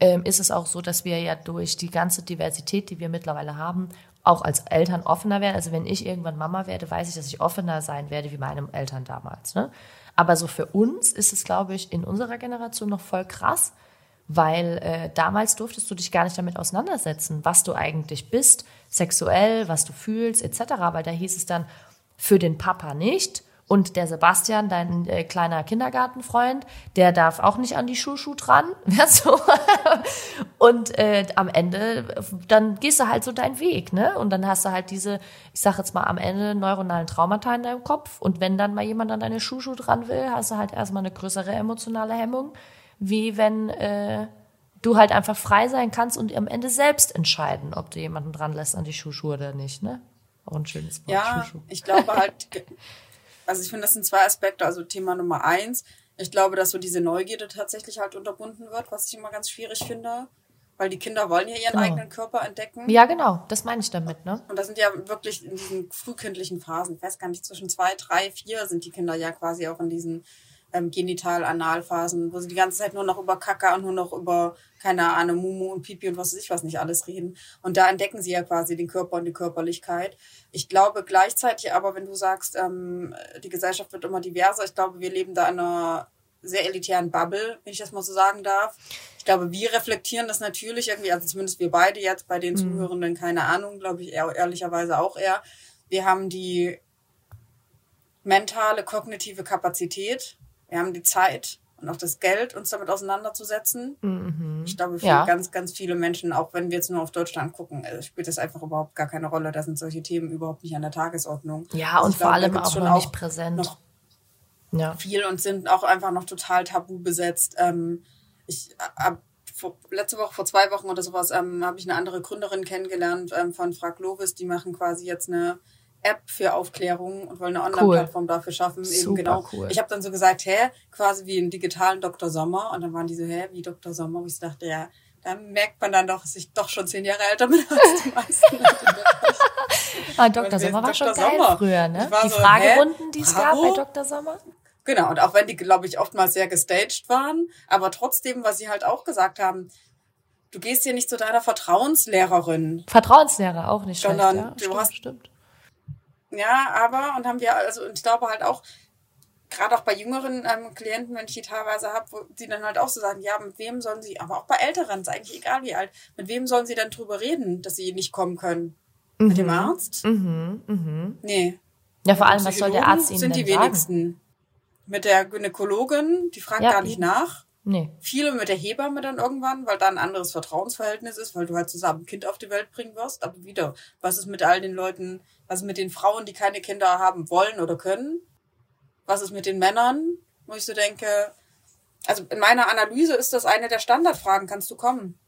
ähm, ist es auch so, dass wir ja durch die ganze Diversität, die wir mittlerweile haben, auch als Eltern offener werden. Also wenn ich irgendwann Mama werde, weiß ich, dass ich offener sein werde wie meine Eltern damals. Ne? Aber so für uns ist es, glaube ich, in unserer Generation noch voll krass, weil äh, damals durftest du dich gar nicht damit auseinandersetzen, was du eigentlich bist, sexuell, was du fühlst, etc. Weil da hieß es dann für den Papa nicht. Und der Sebastian, dein äh, kleiner Kindergartenfreund, der darf auch nicht an die Schuschu dran. <laughs> So. Und äh, am Ende, dann gehst du halt so deinen Weg, ne? Und dann hast du halt diese, ich sag jetzt mal am Ende, neuronalen Traumata in deinem Kopf. Und wenn dann mal jemand an deine Schuschu dran will, hast du halt erstmal eine größere emotionale Hemmung, wie wenn äh, du halt einfach frei sein kannst und am Ende selbst entscheiden, ob du jemanden dran lässt an die Schuschu oder nicht, ne? Auch ein schönes Wort, Ja, Schuschu. ich glaube halt, <laughs> also ich finde, das sind zwei Aspekte. Also Thema Nummer eins, ich glaube, dass so diese Neugierde tatsächlich halt unterbunden wird, was ich immer ganz schwierig finde, weil die Kinder wollen ja ihren Genau. eigenen Körper entdecken. Ja, genau, das meine ich damit, ne? Und das sind ja wirklich in diesen frühkindlichen Phasen, ich weiß gar nicht, zwischen zwei, drei, vier sind die Kinder ja quasi auch in diesen ähm, Genital-Analphasen, wo sie die ganze Zeit nur noch über Kaka und nur noch über, keine Ahnung, Mumu und Pipi und was weiß ich was nicht alles reden. Und da entdecken sie ja quasi den Körper und die Körperlichkeit. Ich glaube gleichzeitig aber, wenn du sagst, ähm, die Gesellschaft wird immer diverser, ich glaube, wir leben da in einer sehr elitären Bubble, wenn ich das mal so sagen darf. Ich glaube, wir reflektieren das natürlich irgendwie, also zumindest wir beide jetzt bei den mhm. Zuhörenden, keine Ahnung, glaube ich eher, ehrlicherweise auch eher. Wir haben die mentale, kognitive Kapazität, wir haben die Zeit und auch das Geld, uns damit auseinanderzusetzen. Mhm. Ich glaube, für ja. ganz, ganz viele Menschen, auch wenn wir jetzt nur auf Deutschland gucken, äh, spielt das einfach überhaupt gar keine Rolle. Da sind solche Themen überhaupt nicht an der Tagesordnung. Ja, also und vor glaube, allem auch noch nicht präsent. Noch ja. viel und sind auch einfach noch total tabu besetzt. Ähm, ich hab vor, letzte Woche, vor zwei Wochen oder sowas, ähm, habe ich eine andere Gründerin kennengelernt ähm, von Frag Lovis. Die machen quasi jetzt eine App für Aufklärung und wollen eine Online-Plattform cool. dafür schaffen. Super eben genau. Cool. Ich habe dann so gesagt, hä, quasi wie einen digitalen Dr. Sommer. Und dann waren die so, hä, wie Dr. Sommer? Und ich dachte, ja, da merkt man dann doch, dass ich doch schon zehn Jahre älter bin als die meisten. <laughs> ah, Dr. Sommer war schon geil Sommer. früher, ne? Die so, Fragerunden, die es gab bei Dr. Sommer. Genau, und auch wenn die, glaube ich, oftmals sehr gestaged waren, aber trotzdem, was sie halt auch gesagt haben, du gehst hier nicht zu deiner Vertrauenslehrerin. Vertrauenslehrer auch nicht sondern schlecht, ja? du stimmt, hast, stimmt. Ja, aber, und haben wir, also, und ich glaube halt auch, gerade auch bei jüngeren ähm, Klienten, wenn ich die teilweise habe, wo die dann halt auch so sagen, ja, mit wem sollen sie, aber auch bei Älteren, ist eigentlich egal wie alt, mit wem sollen sie dann drüber reden, dass sie nicht kommen können? Mhm. Mit dem. Arzt? Mhm, mhm. Nee. Ja, vor allem, was soll der Arzt ihnen sind denn die wenigsten. Sagen? Mit der Gynäkologin, die fragt ja, gar nicht nach. Nee. Viele mit der Hebamme dann irgendwann, weil da ein anderes Vertrauensverhältnis ist, weil du halt zusammen ein Kind auf die Welt bringen wirst. Aber wieder, was ist mit all den Leuten, was ist mit den Frauen, die keine Kinder haben wollen oder können? Was ist mit den Männern, wo ich so denke, also in meiner Analyse ist das eine der Standardfragen, kannst du kommen?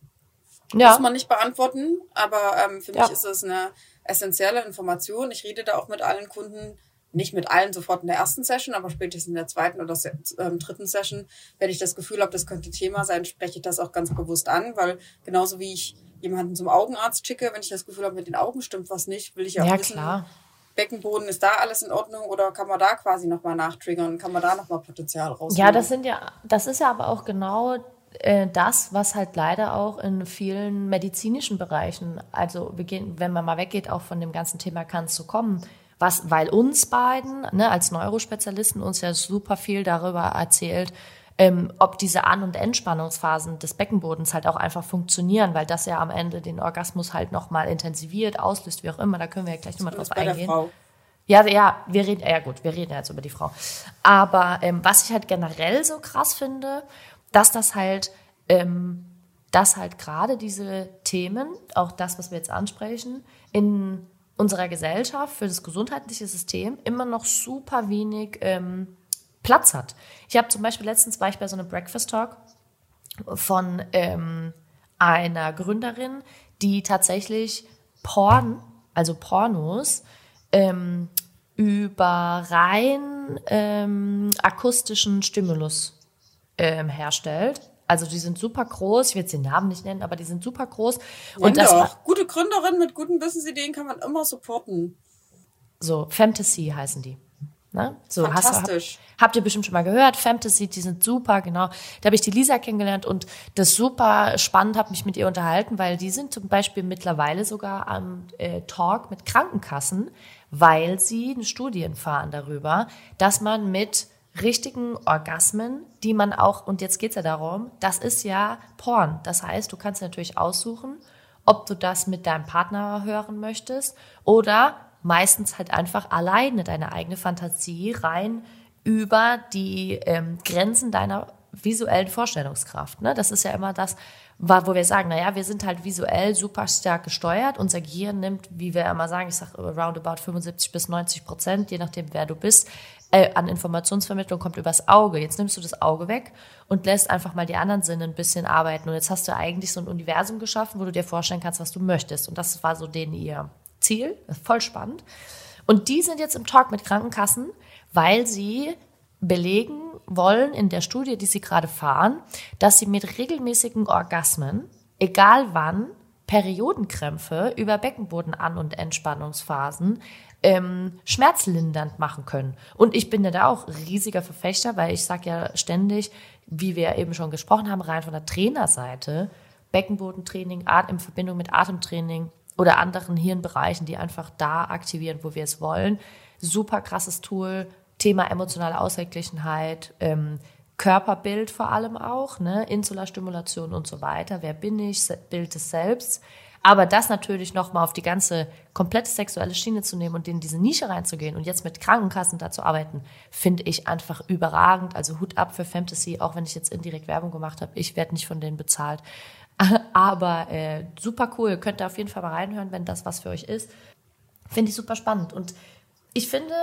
Ja. Muss man nicht beantworten, aber ähm, für ja. mich ist es eine essentielle Information. Ich rede da auch mit allen Kunden, nicht mit allen sofort in der ersten Session, aber spätestens in der zweiten oder ähm, dritten Session, wenn ich das Gefühl habe, das könnte Thema sein, spreche ich das auch ganz bewusst an, weil genauso wie ich jemanden zum Augenarzt schicke, wenn ich das Gefühl habe, mit den Augen stimmt was nicht, will ich auch ja, wissen, klar. Beckenboden, ist da alles in Ordnung oder kann man da quasi nochmal nachtriggern, kann man da nochmal Potenzial rausholen? Ja, das sind ja, das ist ja aber auch genau äh, das, was halt leider auch in vielen medizinischen Bereichen, also wir gehen, wenn man mal weggeht, auch von dem ganzen Thema kannst du kommen, was, weil uns beiden, ne, als Neurospezialisten uns ja super viel darüber erzählt, ähm, ob diese An- und Entspannungsphasen des Beckenbodens halt auch einfach funktionieren, weil das ja am Ende den Orgasmus halt nochmal intensiviert, auslöst, wie auch immer. Da können wir ja gleich nochmal drauf eingehen. Ja, ja, wir reden, ja gut, wir reden ja jetzt über die Frau. Aber ähm, was ich halt generell so krass finde, dass das halt, ähm, dass halt gerade diese Themen, auch das, was wir jetzt ansprechen, in unserer Gesellschaft, für das gesundheitliche System immer noch super wenig ähm, Platz hat. Ich habe zum Beispiel letztens war ich bei so einem Breakfast Talk von ähm, einer Gründerin, die tatsächlich Porn, also Pornos, ähm, über rein ähm, akustischen Stimulus ähm, herstellt. Also die sind super groß. Ich will jetzt den Namen nicht nennen, aber die sind super groß. Ja, und das war, gute Gründerin mit guten Business-Ideen kann man immer supporten. So Fantasy heißen die. Ne? So, Fantastisch. Hast, hab, habt ihr bestimmt schon mal gehört. Fantasy, die sind super, genau. Da habe ich die Lisa kennengelernt und das super spannend, habe mich mit ihr unterhalten, weil die sind zum Beispiel mittlerweile sogar am äh, Talk mit Krankenkassen, weil sie Studien fahren darüber, dass man mit richtigen Orgasmen, die man auch, und jetzt geht's ja darum, das ist ja Porn. Das heißt, du kannst natürlich aussuchen, ob du das mit deinem Partner hören möchtest oder meistens halt einfach alleine deine eigene Fantasie rein über die ähm, Grenzen deiner visuellen Vorstellungskraft. Ne? Das ist ja immer das, wo wir sagen, naja, wir sind halt visuell super stark gesteuert. Unser Gehirn nimmt, wie wir immer sagen, ich sage roundabout 75 bis 90 Prozent, je nachdem, wer du bist, äh, an Informationsvermittlung kommt übers Auge. Jetzt nimmst du das Auge weg und lässt einfach mal die anderen Sinne ein bisschen arbeiten. Und jetzt hast du eigentlich so ein Universum geschaffen, wo du dir vorstellen kannst, was du möchtest. Und das war so den ihr Ziel. Voll spannend. Und die sind jetzt im Talk mit Krankenkassen, weil sie belegen wollen in der Studie, die sie gerade fahren, dass sie mit regelmäßigen Orgasmen, egal wann, Periodenkrämpfe über Beckenboden-An- und Entspannungsphasen ähm, schmerzlindernd machen können. Und ich bin ja da auch riesiger Verfechter, weil ich sage ja ständig, wie wir eben schon gesprochen haben, rein von der Trainerseite, Beckenbodentraining, in Verbindung mit Atemtraining oder anderen Hirnbereichen, die einfach da aktivieren, wo wir es wollen. Super krasses Tool, Thema emotionale Ausgeglichenheit, ähm, Körperbild vor allem auch, ne? Insulastimulation und so weiter. Wer bin ich? Bild des Selbst. Aber das natürlich nochmal auf die ganze komplette sexuelle Schiene zu nehmen und in diese Nische reinzugehen und jetzt mit Krankenkassen da zu arbeiten, finde ich einfach überragend. Also Hut ab für Fantasy, auch wenn ich jetzt indirekt Werbung gemacht habe. Ich werde nicht von denen bezahlt. <laughs> Aber äh, super cool. Könnt ihr auf jeden Fall mal reinhören, wenn das was für euch ist. Finde ich super spannend. Und ich finde,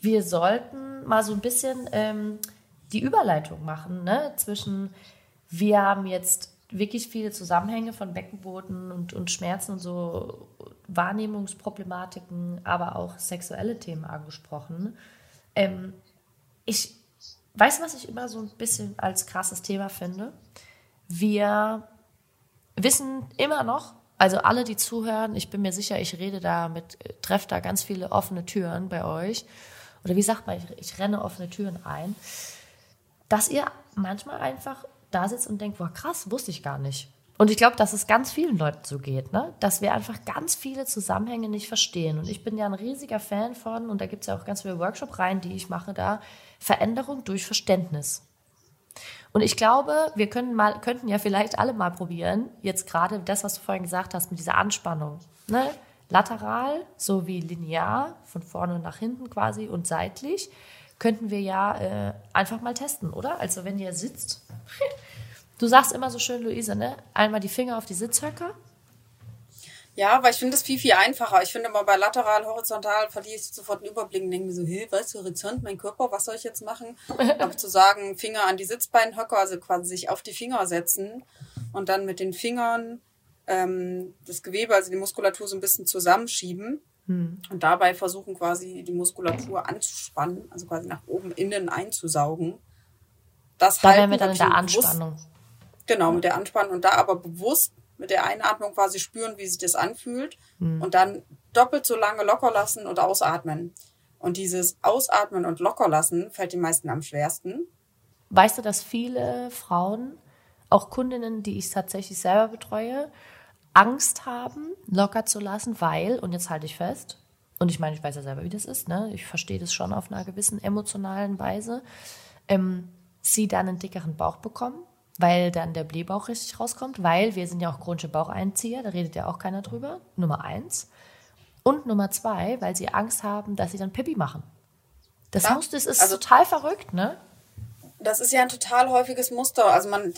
wir sollten mal so ein bisschen ähm, die Überleitung machen ne? zwischen, wir haben jetzt wirklich viele Zusammenhänge von Beckenboden und, und Schmerzen und so Wahrnehmungsproblematiken, aber auch sexuelle Themen angesprochen. Ähm, ich weiß, was ich immer so ein bisschen als krasses Thema finde. Wir wissen immer noch, also alle, die zuhören, ich bin mir sicher, ich rede da mit, treffe da ganz viele offene Türen bei euch. Oder wie sagt man, ich, ich renne offene Türen ein, dass ihr manchmal einfach da sitzt und denkt, wow, krass, wusste ich gar nicht. Und ich glaube, dass es ganz vielen Leuten so geht, ne? dass wir einfach ganz viele Zusammenhänge nicht verstehen. Und ich bin ja ein riesiger Fan von, und da gibt es ja auch ganz viele Workshop-Reihen, die ich mache da, Veränderung durch Verständnis. Und ich glaube, wir können mal, könnten ja vielleicht alle mal probieren, jetzt gerade das, was du vorhin gesagt hast, mit dieser Anspannung. Ne? Lateral sowie linear, von vorne nach hinten quasi und seitlich könnten wir ja äh, einfach mal testen, oder? Also wenn ihr sitzt, <laughs> du sagst immer so schön, Luise, ne? Einmal die Finger auf die Sitzhöcker. Ja, weil ich finde das viel, viel einfacher. Ich finde immer bei lateral, horizontal verliere ich sofort einen Überblick und denke mir so, hey, weißt du, Horizont, mein Körper, was soll ich jetzt machen? <laughs> Aber zu sagen, Finger an die Sitzbeinhöcker, also quasi sich auf die Finger setzen und dann mit den Fingern ähm, das Gewebe, also die Muskulatur so ein bisschen zusammenschieben hm. Und dabei versuchen quasi die Muskulatur anzuspannen, also quasi nach oben innen einzusaugen. Das da wären wir dann in der Anspannung. Bewusst, genau, mit der Anspannung und da aber bewusst mit der Einatmung quasi spüren, wie sich das anfühlt hm. und dann doppelt so lange locker lassen und ausatmen. Und dieses Ausatmen und locker lassen fällt den meisten am schwersten. Weißt du, dass viele Frauen, auch Kundinnen, die ich tatsächlich selber betreue, Angst haben, locker zu lassen, weil, und jetzt halte ich fest, und ich meine, ich weiß ja selber, wie das ist, ne? ich verstehe das schon auf einer gewissen emotionalen Weise, ähm, sie dann einen dickeren Bauch bekommen, weil dann der Blähbauch richtig rauskommt, weil wir sind ja auch chronische Baucheinzieher, da redet ja auch keiner drüber, Nummer eins. Und Nummer zwei, weil sie Angst haben, dass sie dann Pippi machen. Das, ja, muss, das ist also, total verrückt, ne? Das ist ja ein total häufiges Muster. Also man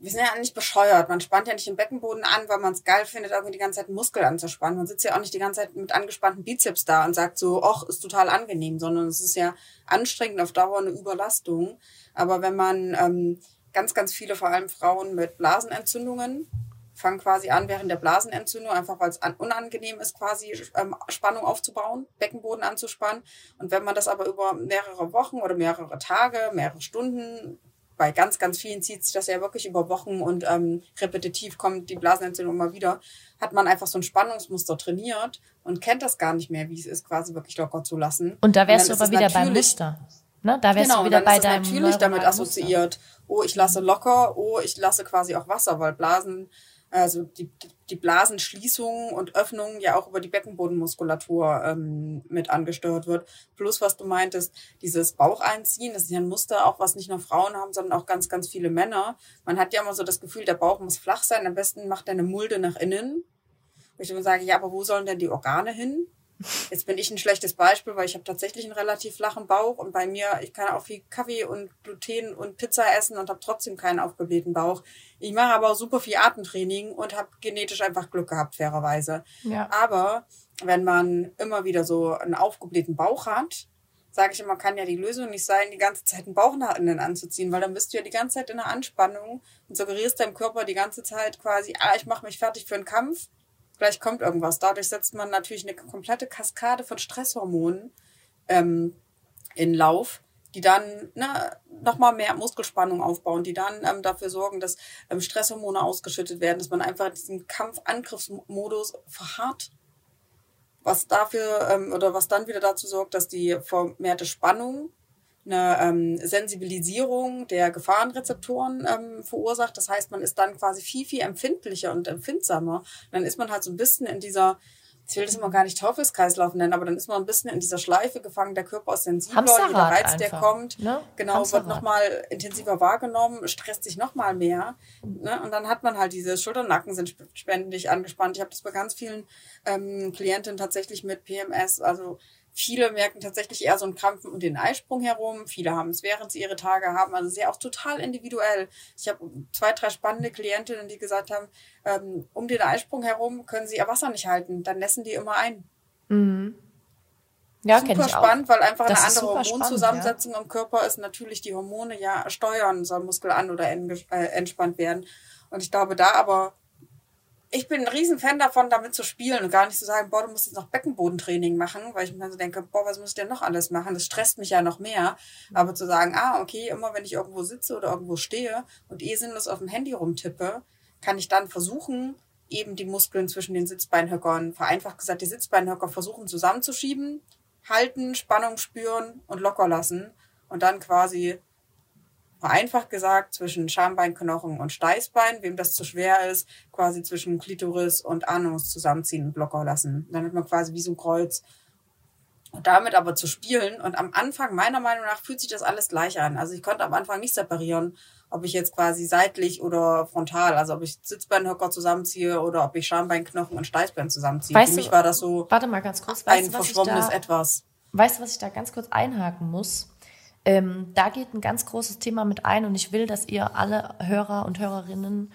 wir sind ja nicht bescheuert. Man spannt ja nicht den Beckenboden an, weil man es geil findet, irgendwie die ganze Zeit einen Muskel anzuspannen. Man sitzt ja auch nicht die ganze Zeit mit angespannten Bizeps da und sagt so, ach, ist total angenehm, sondern es ist ja anstrengend auf Dauer eine Überlastung. Aber wenn man ähm, ganz, ganz viele, vor allem Frauen mit Blasenentzündungen, fangen quasi an, während der Blasenentzündung, einfach weil es unangenehm ist, quasi ähm, Spannung aufzubauen, Beckenboden anzuspannen. Und wenn man das aber über mehrere Wochen oder mehrere Tage, mehrere Stunden bei ganz, ganz vielen zieht sich das ja wirklich über Wochen und ähm, repetitiv kommt die Blasenentzündung immer wieder, hat man einfach so ein Spannungsmuster trainiert und kennt das gar nicht mehr, wie es ist, quasi wirklich locker zu lassen. Und da wärst und du aber wieder beim Muster. Ne? Da wärst genau, du wieder bei ist deinem natürlich damit assoziiert. Oh, ich lasse locker, oh, ich lasse quasi auch Wasser, weil Blasen also die, die Blasenschließung und Öffnung ja auch über die Beckenbodenmuskulatur ähm, mit angesteuert wird. Plus, was du meintest, dieses Baucheinziehen, das ist ja ein Muster, auch was nicht nur Frauen haben, sondern auch ganz, ganz viele Männer. Man hat ja immer so das Gefühl, der Bauch muss flach sein, am besten macht er eine Mulde nach innen. Und ich würde sagen, ja, aber wo sollen denn die Organe hin? Jetzt bin ich ein schlechtes Beispiel, weil ich habe tatsächlich einen relativ flachen Bauch und bei mir, ich kann auch viel Kaffee und Gluten und Pizza essen und habe trotzdem keinen aufgeblähten Bauch. Ich mache aber auch super viel Atemtraining und habe genetisch einfach Glück gehabt, fairerweise. Ja. Aber wenn man immer wieder so einen aufgeblähten Bauch hat, sage ich immer, kann ja die Lösung nicht sein, die ganze Zeit einen Bauch nach innen anzuziehen, weil dann bist du ja die ganze Zeit in der Anspannung und suggerierst deinem Körper die ganze Zeit quasi, ah, ich mache mich fertig für einen Kampf gleich kommt irgendwas. Dadurch setzt man natürlich eine komplette Kaskade von Stresshormonen ähm, in Lauf, die dann ne, nochmal mehr Muskelspannung aufbauen, die dann ähm, dafür sorgen, dass ähm, Stresshormone ausgeschüttet werden, dass man einfach in diesem Kampfangriffsmodus verharrt. was dafür ähm, oder was dann wieder dazu sorgt, dass die vermehrte Spannung eine ähm, Sensibilisierung der Gefahrenrezeptoren ähm, verursacht. Das heißt, man ist dann quasi viel, viel empfindlicher und empfindsamer. Dann ist man halt so ein bisschen in dieser ich will das immer gar nicht Teufelskreislauf nennen, aber dann ist man ein bisschen in dieser Schleife gefangen, der Körper ist sensibler, jeder Reiz, einfach, der kommt, ne? genau, Hamsterrad. wird nochmal intensiver wahrgenommen, stresst sich nochmal mehr. Ne? Und dann hat man halt diese Schulternacken sind ständig angespannt. Ich habe das bei ganz vielen ähm, Klientinnen tatsächlich mit PMS, also Viele merken tatsächlich eher so einen Krampf um den Eisprung herum. Viele haben es, während sie ihre Tage haben. Also sehr auch total individuell. Ich habe zwei, drei spannende Klientinnen, die gesagt haben, ähm, um den Eisprung herum können sie ihr Wasser nicht halten. Dann nässen die immer ein. Mhm. Ja, super spannend, weil einfach das eine andere Hormonzusammensetzung ja. im Körper ist. Natürlich die Hormone ja steuern, soll Muskel an oder äh, entspannt werden. Und ich glaube, da aber ich bin ein Riesenfan davon, damit zu spielen und gar nicht zu sagen, boah, du musst jetzt noch Beckenbodentraining machen, weil ich mir dann so denke, boah, was muss ich denn noch alles machen? Das stresst mich ja noch mehr. Aber zu sagen, ah, okay, immer wenn ich irgendwo sitze oder irgendwo stehe und eh sinnlos auf dem Handy rumtippe, kann ich dann versuchen, eben die Muskeln zwischen den Sitzbeinhöckern, vereinfacht gesagt, die Sitzbeinhöcker versuchen zusammenzuschieben, halten, Spannung spüren und locker lassen und dann quasi vereinfacht gesagt, zwischen Schambeinknochen und Steißbein, wem das zu schwer ist, quasi zwischen Klitoris und Anus zusammenziehen und locker lassen. Dann hat man quasi wie so ein Kreuz. Und damit aber zu spielen und am Anfang, meiner Meinung nach, fühlt sich das alles gleich an. Also ich konnte am Anfang nicht separieren, ob ich jetzt quasi seitlich oder frontal, also ob ich Sitzbeinhocker zusammenziehe oder ob ich Schambeinknochen und Steißbein zusammenziehe. Weißt Für mich war das so warte mal ganz kurz, weißt ein verschwommenes da, Etwas. Weißt du, was ich da ganz kurz einhaken muss? Ähm, da geht ein ganz großes Thema mit ein und ich will, dass ihr alle Hörer und Hörerinnen,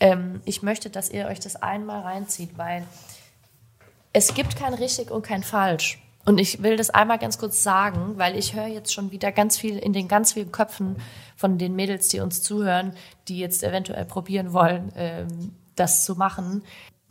ähm, ich möchte, dass ihr euch das einmal reinzieht, weil es gibt kein richtig und kein falsch. Und ich will das einmal ganz kurz sagen, weil ich höre jetzt schon wieder ganz viel in den ganz vielen Köpfen von den Mädels, die uns zuhören, die jetzt eventuell probieren wollen, ähm, das zu machen.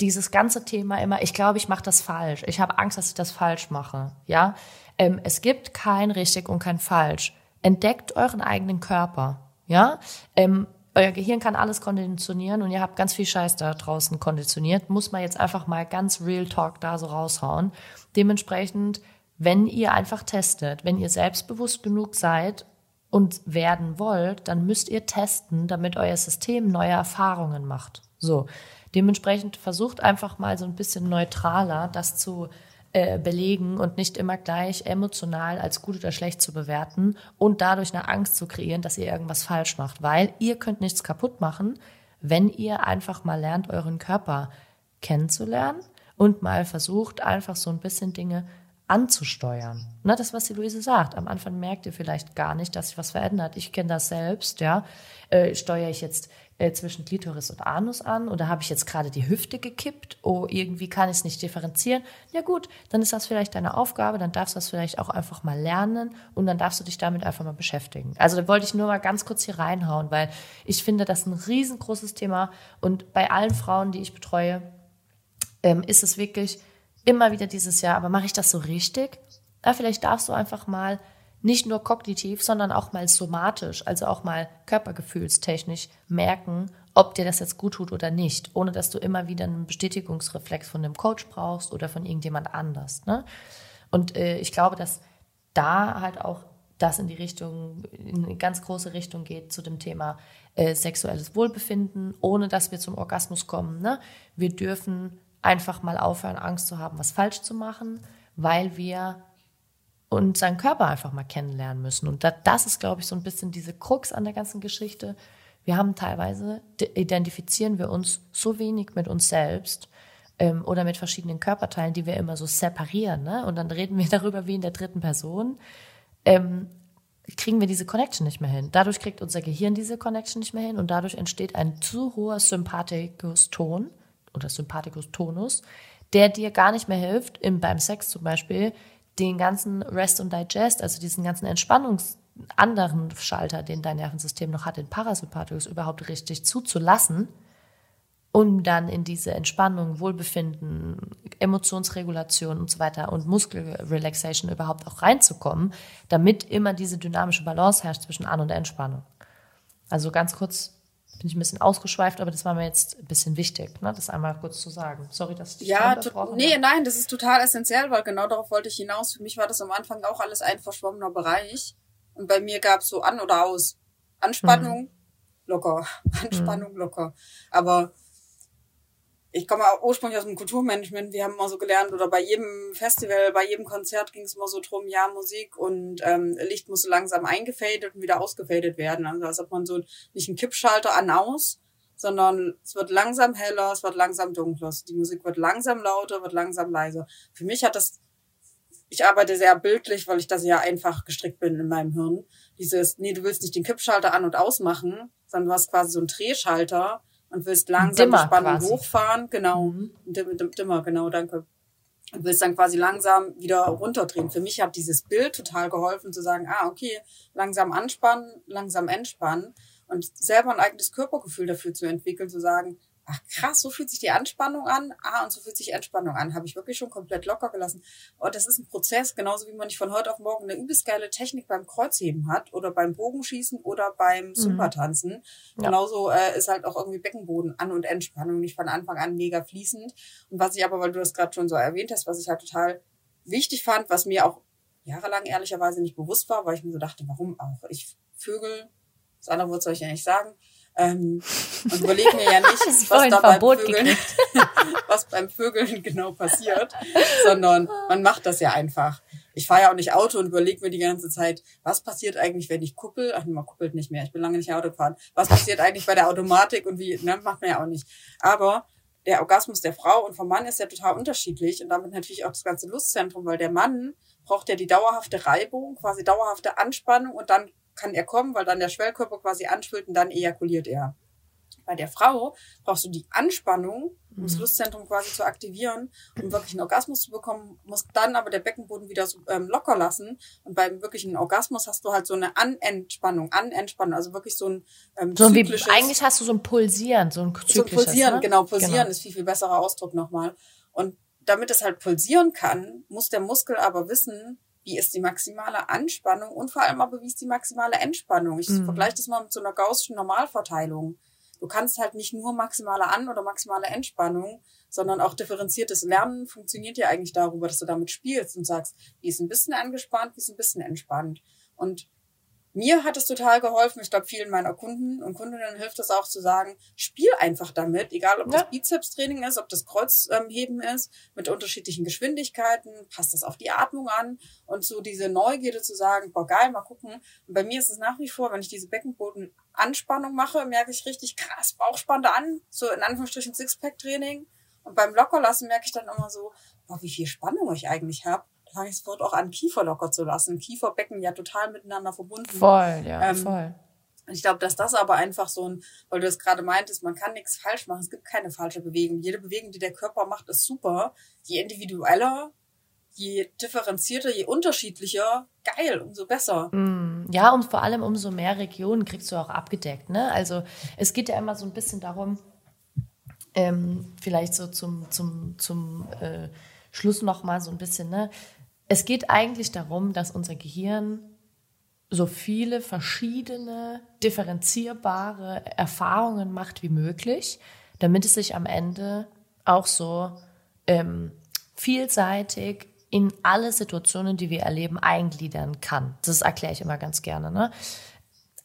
Dieses ganze Thema immer, ich glaube, ich mache das falsch. Ich habe Angst, dass ich das falsch mache. Ja, ähm, es gibt kein richtig und kein falsch. Entdeckt euren eigenen Körper. Ja, ähm, euer Gehirn kann alles konditionieren und ihr habt ganz viel Scheiß da draußen konditioniert. Muss man jetzt einfach mal ganz real talk da so raushauen. Dementsprechend, wenn ihr einfach testet, wenn ihr selbstbewusst genug seid und werden wollt, dann müsst ihr testen, damit euer System neue Erfahrungen macht. So. Dementsprechend versucht einfach mal so ein bisschen neutraler das zu äh, belegen und nicht immer gleich emotional als gut oder schlecht zu bewerten und dadurch eine Angst zu kreieren, dass ihr irgendwas falsch macht, weil ihr könnt nichts kaputt machen, wenn ihr einfach mal lernt, euren Körper kennenzulernen und mal versucht, einfach so ein bisschen Dinge anzusteuern. Na, das, was die Luise sagt. Am Anfang merkt ihr vielleicht gar nicht, dass sich was verändert. Ich kenne das selbst, ja. Äh, steuere ich jetzt äh, zwischen Klitoris und Anus an oder habe ich jetzt gerade die Hüfte gekippt? Oh, irgendwie kann ich es nicht differenzieren. Ja gut, dann ist das vielleicht deine Aufgabe, dann darfst du das vielleicht auch einfach mal lernen und dann darfst du dich damit einfach mal beschäftigen. Also da wollte ich nur mal ganz kurz hier reinhauen, weil ich finde, das ist ein riesengroßes Thema und bei allen Frauen, die ich betreue, ähm, ist es wirklich immer wieder dieses Jahr, aber mache ich das so richtig? Ja, vielleicht darfst du einfach mal nicht nur kognitiv, sondern auch mal somatisch, also auch mal körpergefühlstechnisch merken, ob dir das jetzt gut tut oder nicht, ohne dass du immer wieder einen Bestätigungsreflex von dem Coach brauchst oder von irgendjemand anders. Ne? Und äh, ich glaube, dass da halt auch das in die Richtung, in eine ganz große Richtung geht zu dem Thema äh, sexuelles Wohlbefinden, ohne dass wir zum Orgasmus kommen. Ne? Wir dürfen einfach mal aufhören, Angst zu haben, was falsch zu machen, weil wir und seinen Körper einfach mal kennenlernen müssen. Und das ist, glaube ich, so ein bisschen diese Krux an der ganzen Geschichte. Wir haben teilweise, identifizieren wir uns so wenig mit uns selbst ähm, oder mit verschiedenen Körperteilen, die wir immer so separieren. Ne? Und dann reden wir <laughs> darüber wie in der dritten Person. Ähm, kriegen wir diese Connection nicht mehr hin. Dadurch kriegt unser Gehirn diese Connection nicht mehr hin und dadurch entsteht ein zu hoher Sympathikus-Ton oder Sympathikus-Tonus, der dir gar nicht mehr hilft, im, beim Sex zum Beispiel, den ganzen Rest und Digest, also diesen ganzen Entspannungs anderen Schalter, den dein Nervensystem noch hat, den Parasympathikus überhaupt richtig zuzulassen, um dann in diese Entspannung, Wohlbefinden, Emotionsregulation und so weiter und Muskelrelaxation überhaupt auch reinzukommen, damit immer diese dynamische Balance herrscht zwischen An- und Entspannung. Also ganz kurz bin ich ein bisschen ausgeschweift, aber das war mir jetzt ein bisschen wichtig, ne? das einmal kurz zu sagen. Sorry, dass ich dich Ja, nee, nein, das ist total essentiell, weil genau darauf wollte ich hinaus. Für mich war das am Anfang auch alles ein verschwommener Bereich. Und bei mir gab es so an oder aus. Anspannung, mhm. locker. <laughs> Anspannung, mhm. locker. Aber ich komme ursprünglich aus dem Kulturmanagement. Wir haben immer so gelernt, oder bei jedem Festival, bei jedem Konzert ging es immer so drum, ja, Musik und ähm, Licht muss so langsam eingefadet und wieder ausgefadet werden. Also als ob man so nicht einen Kippschalter an aus, sondern es wird langsam heller, es wird langsam dunkler. Die Musik wird langsam lauter, wird langsam leiser. Für mich hat das, ich arbeite sehr bildlich, weil ich da sehr einfach gestrickt bin in meinem Hirn. Dieses, nee, du willst nicht den Kippschalter an und ausmachen, sondern du hast quasi so einen Drehschalter, und willst langsam Dimmer die Spannung quasi. hochfahren. Genau, mhm. Dimmer, genau, danke. Und willst dann quasi langsam wieder runterdrehen. Für mich hat dieses Bild total geholfen zu sagen, ah, okay, langsam anspannen, langsam entspannen und selber ein eigenes Körpergefühl dafür zu entwickeln, zu sagen, ach krass, so fühlt sich die Anspannung an, ah, und so fühlt sich Entspannung an, habe ich wirklich schon komplett locker gelassen. Und das ist ein Prozess, genauso wie man nicht von heute auf morgen eine übelst geile Technik beim Kreuzheben hat oder beim Bogenschießen oder beim mhm. Supertanzen. Ja. Genauso äh, ist halt auch irgendwie Beckenboden An- und Entspannung nicht von Anfang an mega fließend. Und was ich aber, weil du das gerade schon so erwähnt hast, was ich halt total wichtig fand, was mir auch jahrelang ehrlicherweise nicht bewusst war, weil ich mir so dachte, warum auch? Ich Vögel, das andere Wort soll ich ja nicht sagen, ähm, und überleg mir ja nicht, <laughs> was da beim Vögeln, <laughs> was beim Vögeln genau passiert, sondern man macht das ja einfach. Ich fahre ja auch nicht Auto und überlege mir die ganze Zeit, was passiert eigentlich, wenn ich kuppel? Ach, man kuppelt nicht mehr. Ich bin lange nicht Auto gefahren. Was passiert eigentlich bei der Automatik und wie? Ne, macht man ja auch nicht. Aber der Orgasmus der Frau und vom Mann ist ja total unterschiedlich und damit natürlich auch das ganze Lustzentrum, weil der Mann braucht ja die dauerhafte Reibung, quasi dauerhafte Anspannung und dann kann er kommen, weil dann der Schwellkörper quasi anschwillt und dann ejakuliert er. Bei der Frau brauchst du die Anspannung, um das mhm. Lustzentrum quasi zu aktivieren, um wirklich einen Orgasmus zu bekommen, musst dann aber der Beckenboden wieder so, ähm, locker lassen. Und beim wirklichen Orgasmus hast du halt so eine Anentspannung, Anentspannung, also wirklich so ein ähm, so wie, Eigentlich hast du so ein Pulsieren, so ein zyklisches. So ein Pulsieren, ne? genau. Pulsieren genau. ist viel, viel besserer Ausdruck nochmal. Und damit es halt pulsieren kann, muss der Muskel aber wissen, wie ist die maximale Anspannung und vor allem aber, wie ist die maximale Entspannung. Ich mhm. vergleiche das mal mit so einer gaußschen Normalverteilung. Du kannst halt nicht nur maximale An- oder maximale Entspannung, sondern auch differenziertes Lernen funktioniert ja eigentlich darüber, dass du damit spielst und sagst, wie ist ein bisschen angespannt, wie ist ein bisschen entspannt. Und mir hat es total geholfen. Ich glaube, vielen meiner Kunden und Kundinnen hilft es auch zu sagen, spiel einfach damit, egal ob ja. das Bizeps-Training ist, ob das Kreuzheben ist, mit unterschiedlichen Geschwindigkeiten, passt das auf die Atmung an und so diese Neugierde zu sagen, boah, geil, mal gucken. Und bei mir ist es nach wie vor, wenn ich diese Beckenbodenanspannung mache, merke ich richtig krass Bauch spannt an, so in Anführungsstrichen Sixpack-Training. Und beim Lockerlassen merke ich dann immer so, boah, wie viel Spannung ich eigentlich habe sofort auch an, Kiefer locker zu lassen. Kieferbecken ja total miteinander verbunden. Voll, ja, ähm, voll. Ich glaube, dass das aber einfach so ein, weil du es gerade meintest, man kann nichts falsch machen. Es gibt keine falsche Bewegung. Jede Bewegung, die der Körper macht, ist super. Je individueller, je differenzierter, je unterschiedlicher, geil, umso besser. Mm, ja, und vor allem umso mehr Regionen kriegst du auch abgedeckt. Ne? Also es geht ja immer so ein bisschen darum, ähm, vielleicht so zum, zum, zum äh, Schluss noch mal so ein bisschen, ne? Es geht eigentlich darum, dass unser Gehirn so viele verschiedene, differenzierbare Erfahrungen macht wie möglich, damit es sich am Ende auch so ähm, vielseitig in alle Situationen, die wir erleben, eingliedern kann. Das erkläre ich immer ganz gerne. Ne?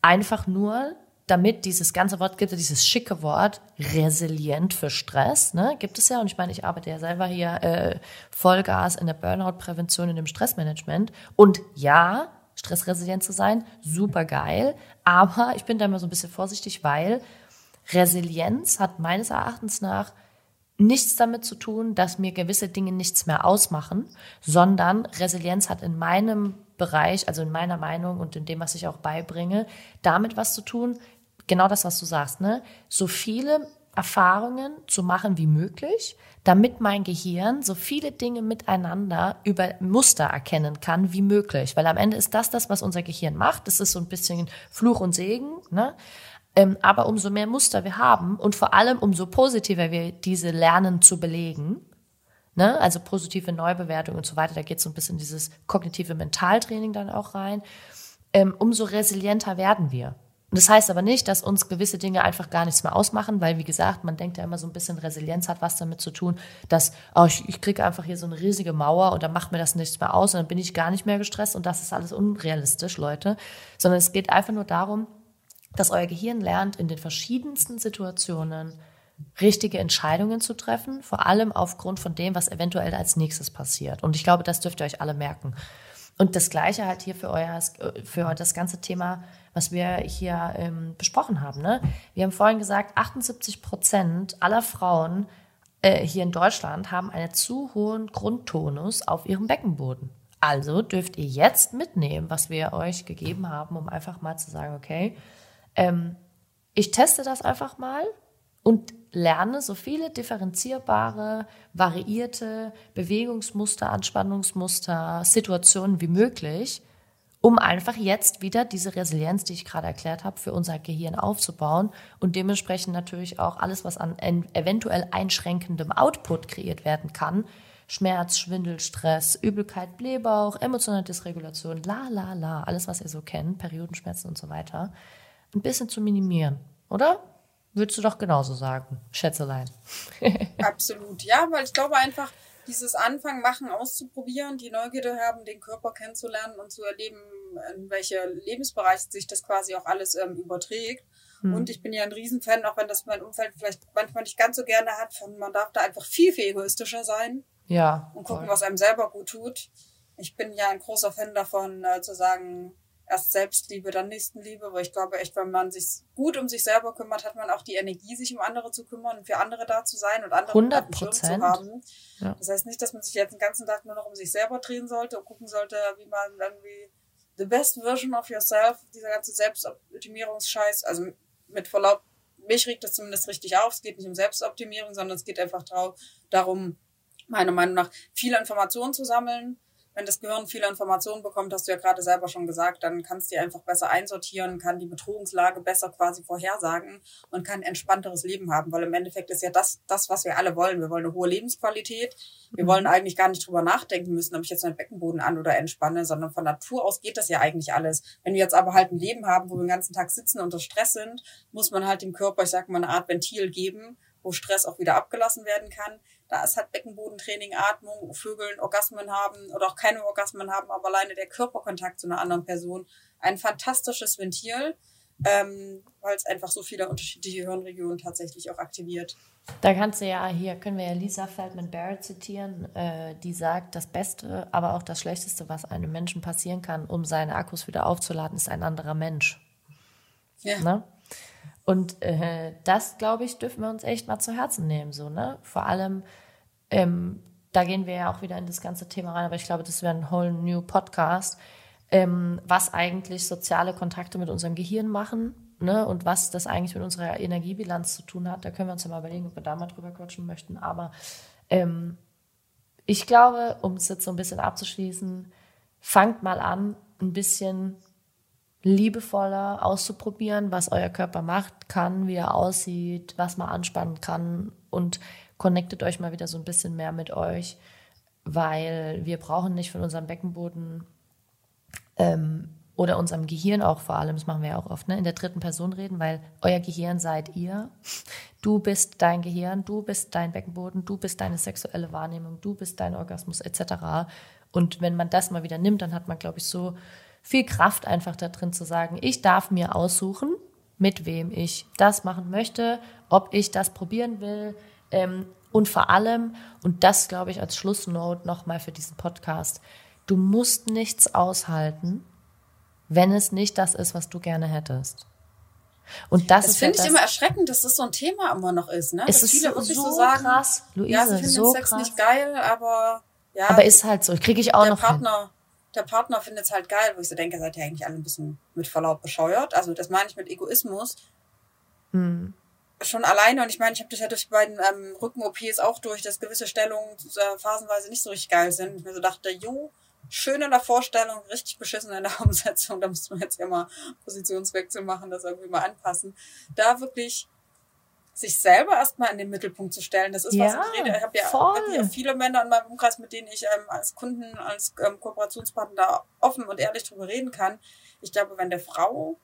Einfach nur, damit dieses ganze Wort gibt, dieses schicke Wort resilient für Stress, ne, gibt es ja. Und ich meine, ich arbeite ja selber hier äh, Vollgas in der Burnout-Prävention, in dem Stressmanagement. Und ja, stressresilient zu sein, super geil. Aber ich bin da immer so ein bisschen vorsichtig, weil Resilienz hat meines Erachtens nach nichts damit zu tun, dass mir gewisse Dinge nichts mehr ausmachen, sondern Resilienz hat in meinem Bereich, also in meiner Meinung und in dem, was ich auch beibringe, damit was zu tun, genau das, was du sagst, ne? So viele Erfahrungen zu machen wie möglich, damit mein Gehirn so viele Dinge miteinander über Muster erkennen kann wie möglich. Weil am Ende ist das das, was unser Gehirn macht. Das ist so ein bisschen Fluch und Segen. Ne? Ähm, aber umso mehr Muster wir haben und vor allem umso positiver wir diese lernen zu belegen, ne? also positive Neubewertung und so weiter, da geht so ein bisschen dieses kognitive Mentaltraining dann auch rein, ähm, umso resilienter werden wir. Das heißt aber nicht, dass uns gewisse Dinge einfach gar nichts mehr ausmachen, weil, wie gesagt, man denkt ja immer so ein bisschen Resilienz hat was damit zu tun, dass oh, ich, ich kriege einfach hier so eine riesige Mauer und dann macht mir das nichts mehr aus und dann bin ich gar nicht mehr gestresst und das ist alles unrealistisch, Leute. Sondern es geht einfach nur darum, dass euer Gehirn lernt, in den verschiedensten Situationen richtige Entscheidungen zu treffen, vor allem aufgrund von dem, was eventuell als nächstes passiert. Und ich glaube, das dürft ihr euch alle merken. Und das Gleiche halt hier für euer, für das ganze Thema, was wir hier ähm, besprochen haben. Ne? Wir haben vorhin gesagt, 78 Prozent aller Frauen äh, hier in Deutschland haben einen zu hohen Grundtonus auf ihrem Beckenboden. Also dürft ihr jetzt mitnehmen, was wir euch gegeben haben, um einfach mal zu sagen, okay, ähm, ich teste das einfach mal und lerne so viele differenzierbare, variierte Bewegungsmuster, Anspannungsmuster, Situationen wie möglich, um einfach jetzt wieder diese Resilienz, die ich gerade erklärt habe, für unser Gehirn aufzubauen und dementsprechend natürlich auch alles, was an eventuell einschränkendem Output kreiert werden kann, Schmerz, Schwindel, Stress, Übelkeit, Blähbauch, emotionale Dysregulation, la la la, alles, was ihr so kennt, Periodenschmerzen und so weiter, ein bisschen zu minimieren, oder? Würdest du doch genauso sagen, Schätzelein. <laughs> Absolut, ja, weil ich glaube einfach, dieses Anfangen, Machen, auszuprobieren, die Neugierde haben, den Körper kennenzulernen und zu erleben, in welche Lebensbereiche sich das quasi auch alles ähm, überträgt. Hm. Und ich bin ja ein Riesenfan, auch wenn das mein Umfeld vielleicht manchmal nicht ganz so gerne hat, von man darf da einfach viel, viel egoistischer sein. Ja. Und gucken, voll. was einem selber gut tut. Ich bin ja ein großer Fan davon, äh, zu sagen, erst Selbstliebe, dann Nächstenliebe, weil ich glaube echt, wenn man sich gut um sich selber kümmert, hat man auch die Energie, sich um andere zu kümmern und für andere da zu sein und andere 100 zu haben. Ja. Das heißt nicht, dass man sich jetzt den ganzen Tag nur noch um sich selber drehen sollte und gucken sollte, wie man irgendwie the best version of yourself, dieser ganze Selbstoptimierungsscheiß, also mit Verlaub, mich regt das zumindest richtig auf. Es geht nicht um Selbstoptimierung, sondern es geht einfach darum, meiner Meinung nach, viele Informationen zu sammeln, wenn das Gehirn viele Informationen bekommt, hast du ja gerade selber schon gesagt, dann kannst du die einfach besser einsortieren, kann die Bedrohungslage besser quasi vorhersagen und kann ein entspannteres Leben haben, weil im Endeffekt ist ja das, das, was wir alle wollen. Wir wollen eine hohe Lebensqualität. Wir mhm. wollen eigentlich gar nicht drüber nachdenken müssen, ob ich jetzt meinen Beckenboden an oder entspanne, sondern von Natur aus geht das ja eigentlich alles. Wenn wir jetzt aber halt ein Leben haben, wo wir den ganzen Tag sitzen und unter Stress sind, muss man halt dem Körper, ich sag mal, eine Art Ventil geben, wo Stress auch wieder abgelassen werden kann. Da ist halt Beckenbodentraining, Atmung, Vögeln Orgasmen haben oder auch keine Orgasmen haben, aber alleine der Körperkontakt zu einer anderen Person ein fantastisches Ventil, ähm, weil es einfach so viele unterschiedliche Hirnregionen tatsächlich auch aktiviert. Da kannst du ja, hier können wir ja Lisa Feldman Barrett zitieren, äh, die sagt, das Beste, aber auch das Schlechteste, was einem Menschen passieren kann, um seine Akkus wieder aufzuladen, ist ein anderer Mensch. Ja. Ne? Und äh, das, glaube ich, dürfen wir uns echt mal zu Herzen nehmen. So, ne? Vor allem, ähm, da gehen wir ja auch wieder in das ganze Thema rein, aber ich glaube, das wäre ein whole new Podcast, ähm, was eigentlich soziale Kontakte mit unserem Gehirn machen ne? und was das eigentlich mit unserer Energiebilanz zu tun hat. Da können wir uns ja mal überlegen, ob wir da mal drüber quatschen möchten. Aber ähm, ich glaube, um es jetzt so ein bisschen abzuschließen, fangt mal an, ein bisschen liebevoller auszuprobieren, was euer Körper macht, kann, wie er aussieht, was man anspannen kann und connectet euch mal wieder so ein bisschen mehr mit euch, weil wir brauchen nicht von unserem Beckenboden ähm, oder unserem Gehirn auch vor allem, das machen wir ja auch oft, ne, in der dritten Person reden, weil euer Gehirn seid ihr. Du bist dein Gehirn, du bist dein Beckenboden, du bist deine sexuelle Wahrnehmung, du bist dein Orgasmus etc. Und wenn man das mal wieder nimmt, dann hat man, glaube ich, so viel Kraft einfach da drin zu sagen, ich darf mir aussuchen, mit wem ich das machen möchte, ob ich das probieren will. Ähm, und vor allem, und das glaube ich als Schlussnote nochmal für diesen Podcast, du musst nichts aushalten, wenn es nicht das ist, was du gerne hättest. Und das, das finde ja ich immer erschreckend, dass das so ein Thema immer noch ist. Ne? Es dass ist viele so, so sagen, krass, Luise, ja, sie finden so Sex krass. nicht geil, aber ja. Aber ist halt so, kriege ich auch der noch Partner, hin der Partner findet es halt geil, wo ich so denke, seid ihr eigentlich alle ein bisschen mit Verlaub bescheuert. Also das meine ich mit Egoismus. Hm. Schon alleine, und ich meine, ich habe das ja durch die beiden ähm, Rücken-OPs auch durch, dass gewisse Stellungen äh, phasenweise nicht so richtig geil sind. Ich mir so dachte, jo, schön in der Vorstellung, richtig beschissen in der <laughs> Umsetzung. Da müsste man jetzt ja mal Positionswechsel machen, das irgendwie mal anpassen. Da wirklich sich selber erstmal in den Mittelpunkt zu stellen. Das ist, ja, was ich rede. Ich habe ja, hab ja viele Männer in meinem Umkreis, mit denen ich ähm, als Kunden, als ähm, Kooperationspartner offen und ehrlich drüber reden kann. Ich glaube, wenn der Frau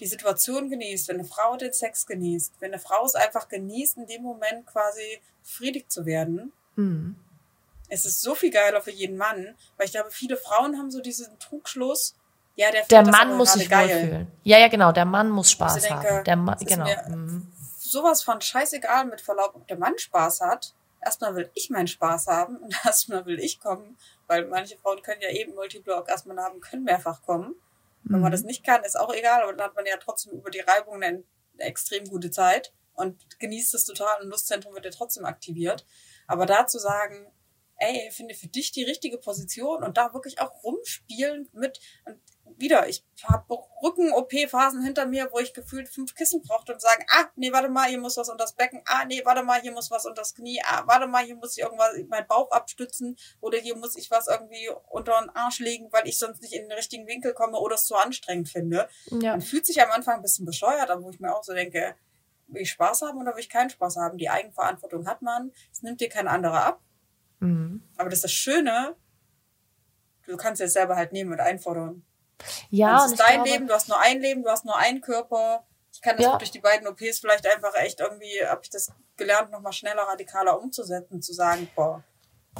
die Situation genießt, wenn eine Frau den Sex genießt, wenn eine Frau es einfach genießt, in dem Moment quasi befriedigt zu werden, Mhm. es ist so viel geiler für jeden Mann, weil ich glaube, viele Frauen haben so diesen Trugschluss, ja, der, Der Mann muss sich wohlfühlen. Ja, ja, genau. Der Mann muss Spaß denke, haben. Der Mann, genau. mir- Mhm. Sowas von scheißegal mit Verlaub, ob der Mann Spaß hat. Erstmal will ich meinen Spaß haben und <laughs> erstmal will ich kommen, weil manche Frauen können ja eben Multiple Orgasmen haben, können mehrfach kommen. Wenn man Mhm. das nicht kann, ist auch egal, aber dann hat man ja trotzdem über die Reibung eine, eine extrem gute Zeit und genießt es total und Lustzentrum wird ja trotzdem aktiviert. Aber da zu sagen, ey, finde für dich die richtige Position und da wirklich auch rumspielen mit und wieder, ich habe Rücken-OP-Phasen hinter mir, wo ich gefühlt fünf Kissen brauchte und sagen, ah, nee, warte mal, hier muss was unter das Becken, ah, nee, warte mal, hier muss was unter das Knie, ah, warte mal, hier muss ich irgendwas, meinen Bauch abstützen oder hier muss ich was irgendwie unter den Arsch legen, weil ich sonst nicht in den richtigen Winkel komme oder es zu anstrengend finde. Ja. Man fühlt sich am Anfang ein bisschen bescheuert, aber wo ich mir auch so denke, will ich Spaß haben oder will ich keinen Spaß haben? Die Eigenverantwortung hat man, es nimmt dir kein anderer ab. Mhm. Aber das ist das Schöne, du kannst es selber halt nehmen und einfordern. Ja, das und ist dein glaube, Leben, du hast nur ein Leben, du hast nur einen Körper. Ich kann das Ja. durch die beiden OPs vielleicht einfach echt irgendwie, habe ich das gelernt, nochmal schneller, radikaler umzusetzen, zu sagen, boah,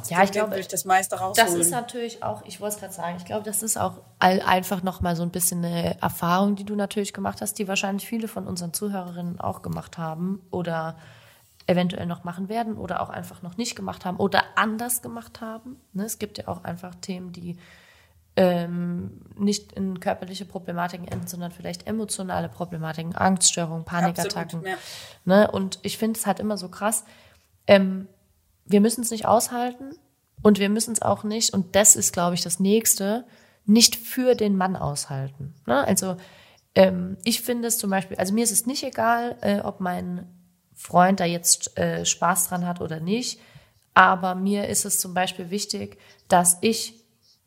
ja, ich glaube, ich das meiste rausholen. Das ist natürlich auch, ich wollte es gerade sagen, ich glaube, das ist auch all, einfach nochmal so ein bisschen eine Erfahrung, die du natürlich gemacht hast, die wahrscheinlich viele von unseren Zuhörerinnen auch gemacht haben oder eventuell noch machen werden oder auch einfach noch nicht gemacht haben oder anders gemacht haben. Ne? Es gibt ja auch einfach Themen, die ähm, nicht in körperliche Problematiken enden, sondern vielleicht emotionale Problematiken, Angststörungen, Panikattacken. Absolut, ja. Ne? Und ich finde es halt immer so krass. Ähm, wir müssen es nicht aushalten und wir müssen es auch nicht, und das ist, glaube ich, das Nächste, nicht für den Mann aushalten. Ne? Also ähm, ich finde es zum Beispiel, also mir ist es nicht egal, äh, ob mein Freund da jetzt äh, Spaß dran hat oder nicht, aber mir ist es zum Beispiel wichtig, dass ich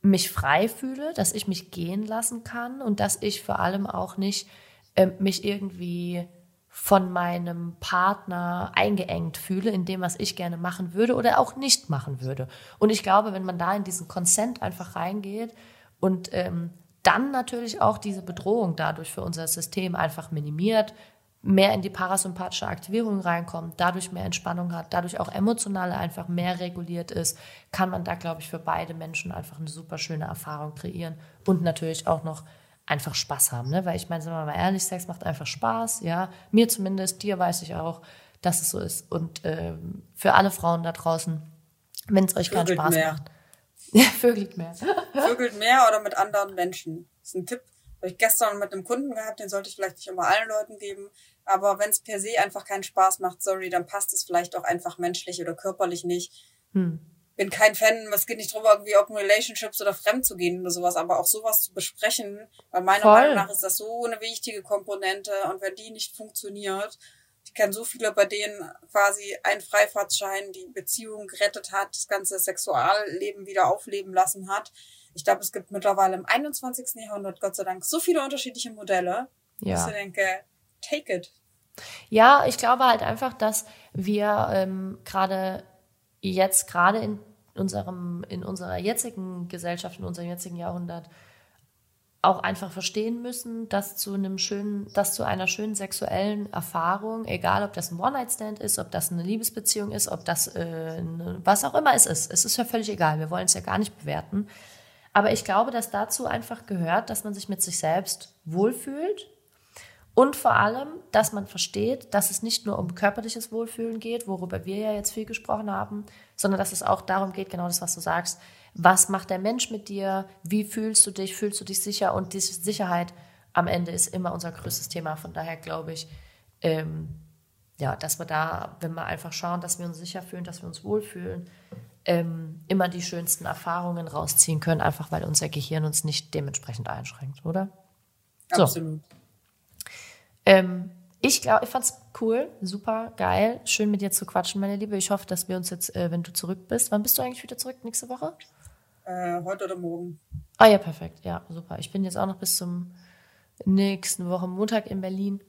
mich frei fühle, dass ich mich gehen lassen kann und dass ich vor allem auch nicht ähm, mich irgendwie von meinem Partner eingeengt fühle in dem, was ich gerne machen würde oder auch nicht machen würde. Und ich glaube, wenn man da in diesen Consent einfach reingeht und ähm, dann natürlich auch diese Bedrohung dadurch für unser System einfach minimiert, mehr in die parasympathische Aktivierung reinkommt, dadurch mehr Entspannung hat, dadurch auch emotionale einfach mehr reguliert ist, kann man da, glaube ich, für beide Menschen einfach eine super schöne Erfahrung kreieren und natürlich auch noch einfach Spaß haben, ne? Weil ich meine, sagen wir mal ehrlich, Sex macht einfach Spaß, ja. Mir zumindest, dir weiß ich auch, dass es so ist. Und ähm, für alle Frauen da draußen, wenn es euch keinen Spaß mehr. macht. <laughs> Ja, vögelt mehr. Vögelt mehr oder mit anderen Menschen. Das ist ein Tipp. Habe ich gestern mit einem Kunden gehabt, den sollte ich vielleicht nicht immer allen Leuten geben. Aber wenn es per se einfach keinen Spaß macht, sorry, dann passt es vielleicht auch einfach menschlich oder körperlich nicht. Hm. Bin kein Fan, es geht nicht drüber, irgendwie Open Relationships oder fremd zu gehen oder sowas, aber auch sowas zu besprechen, weil meiner Voll. Meinung nach ist das so eine wichtige Komponente und wenn die nicht funktioniert, ich kenne so viele, bei denen quasi ein Freifahrtschein die Beziehung gerettet hat, das ganze Sexualleben wieder aufleben lassen hat. Ich glaube, es gibt mittlerweile im 21. Jahrhundert, Gott sei Dank, so viele unterschiedliche Modelle, dass Ja. ich denke, take it. Ja, ich glaube halt einfach, dass wir ähm, gerade jetzt, gerade in unserem, in unserer jetzigen Gesellschaft, in unserem jetzigen Jahrhundert, auch einfach verstehen müssen, dass zu einem schönen, dass zu einer schönen sexuellen Erfahrung, egal ob das ein One-Night-Stand ist, ob das eine Liebesbeziehung ist, ob das äh, was auch immer es ist, es ist ja völlig egal, wir wollen es ja gar nicht bewerten. Aber ich glaube, dass dazu einfach gehört, dass man sich mit sich selbst wohlfühlt und vor allem, dass man versteht, dass es nicht nur um körperliches Wohlfühlen geht, worüber wir ja jetzt viel gesprochen haben, sondern dass es auch darum geht, genau das, was du sagst, was macht der Mensch mit dir, wie fühlst du dich, fühlst du dich sicher und diese Sicherheit am Ende ist immer unser größtes Thema. Von daher glaube ich, ähm, ja, dass wir da, wenn wir einfach schauen, dass wir uns sicher fühlen, dass wir uns wohlfühlen, ähm, immer die schönsten Erfahrungen rausziehen können, einfach weil unser Gehirn uns nicht dementsprechend einschränkt, oder? So. Ähm, ich glaube, ich fand's cool, super geil, schön mit dir zu quatschen, meine Liebe. Ich hoffe, dass wir uns jetzt, äh, wenn du zurück bist, wann bist du eigentlich wieder zurück? Nächste Woche? Äh, heute oder morgen. Ah ja, perfekt, ja, super. Ich bin jetzt auch noch bis zum nächsten Woche Montag in Berlin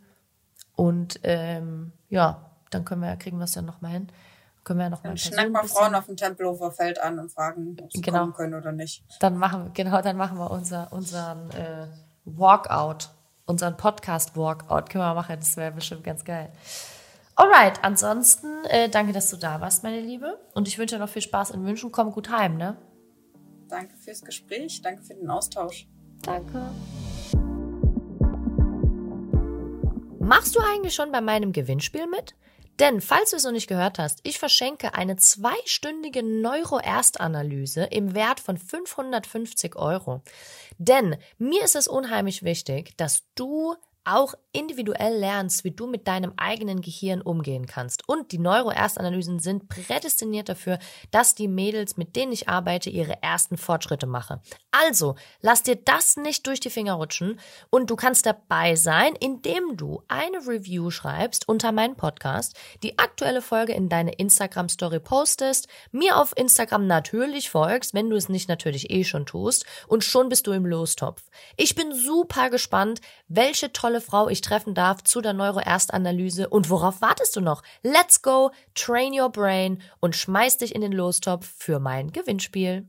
und ähm, ja, dann können wir, kriegen wir es ja noch mal hin. Können wir ja noch mal Dann in schnack mal Frauen auf dem Tempelhofer Feld an und fragen, ob sie Genau. kommen können oder nicht. Dann machen wir, genau, dann machen wir unser, unseren äh, Walkout unseren Podcast-Walkout können wir machen. Das wäre bestimmt ganz geil. Alright, ansonsten äh, danke, dass du da warst, meine Liebe. Und ich wünsche dir noch viel Spaß in München. Komm gut heim, ne? Danke fürs Gespräch, danke für den Austausch. Danke. Machst du eigentlich schon bei meinem Gewinnspiel mit? Denn, falls du es noch nicht gehört hast, ich verschenke eine zweistündige Neuro-Erstanalyse im Wert von 550 Euro. Denn mir ist es unheimlich wichtig, dass du auch individuell lernst, wie du mit deinem eigenen Gehirn umgehen kannst. Und die Neuro-Erstanalysen sind prädestiniert dafür, dass die Mädels, mit denen ich arbeite, ihre ersten Fortschritte machen. Also, lass dir das nicht durch die Finger rutschen und du kannst dabei sein, indem du eine Review schreibst unter meinen Podcast, die aktuelle Folge in deine Instagram Story postest, mir auf Instagram natürlich folgst, wenn du es nicht natürlich eh schon tust und schon bist du im Lostopf. Ich bin super gespannt, welche tolle Frau ich treffen darf zu der Neuro-Erstanalyse und worauf wartest du noch? Let's go, train your brain und schmeiß dich in den Lostopf für mein Gewinnspiel.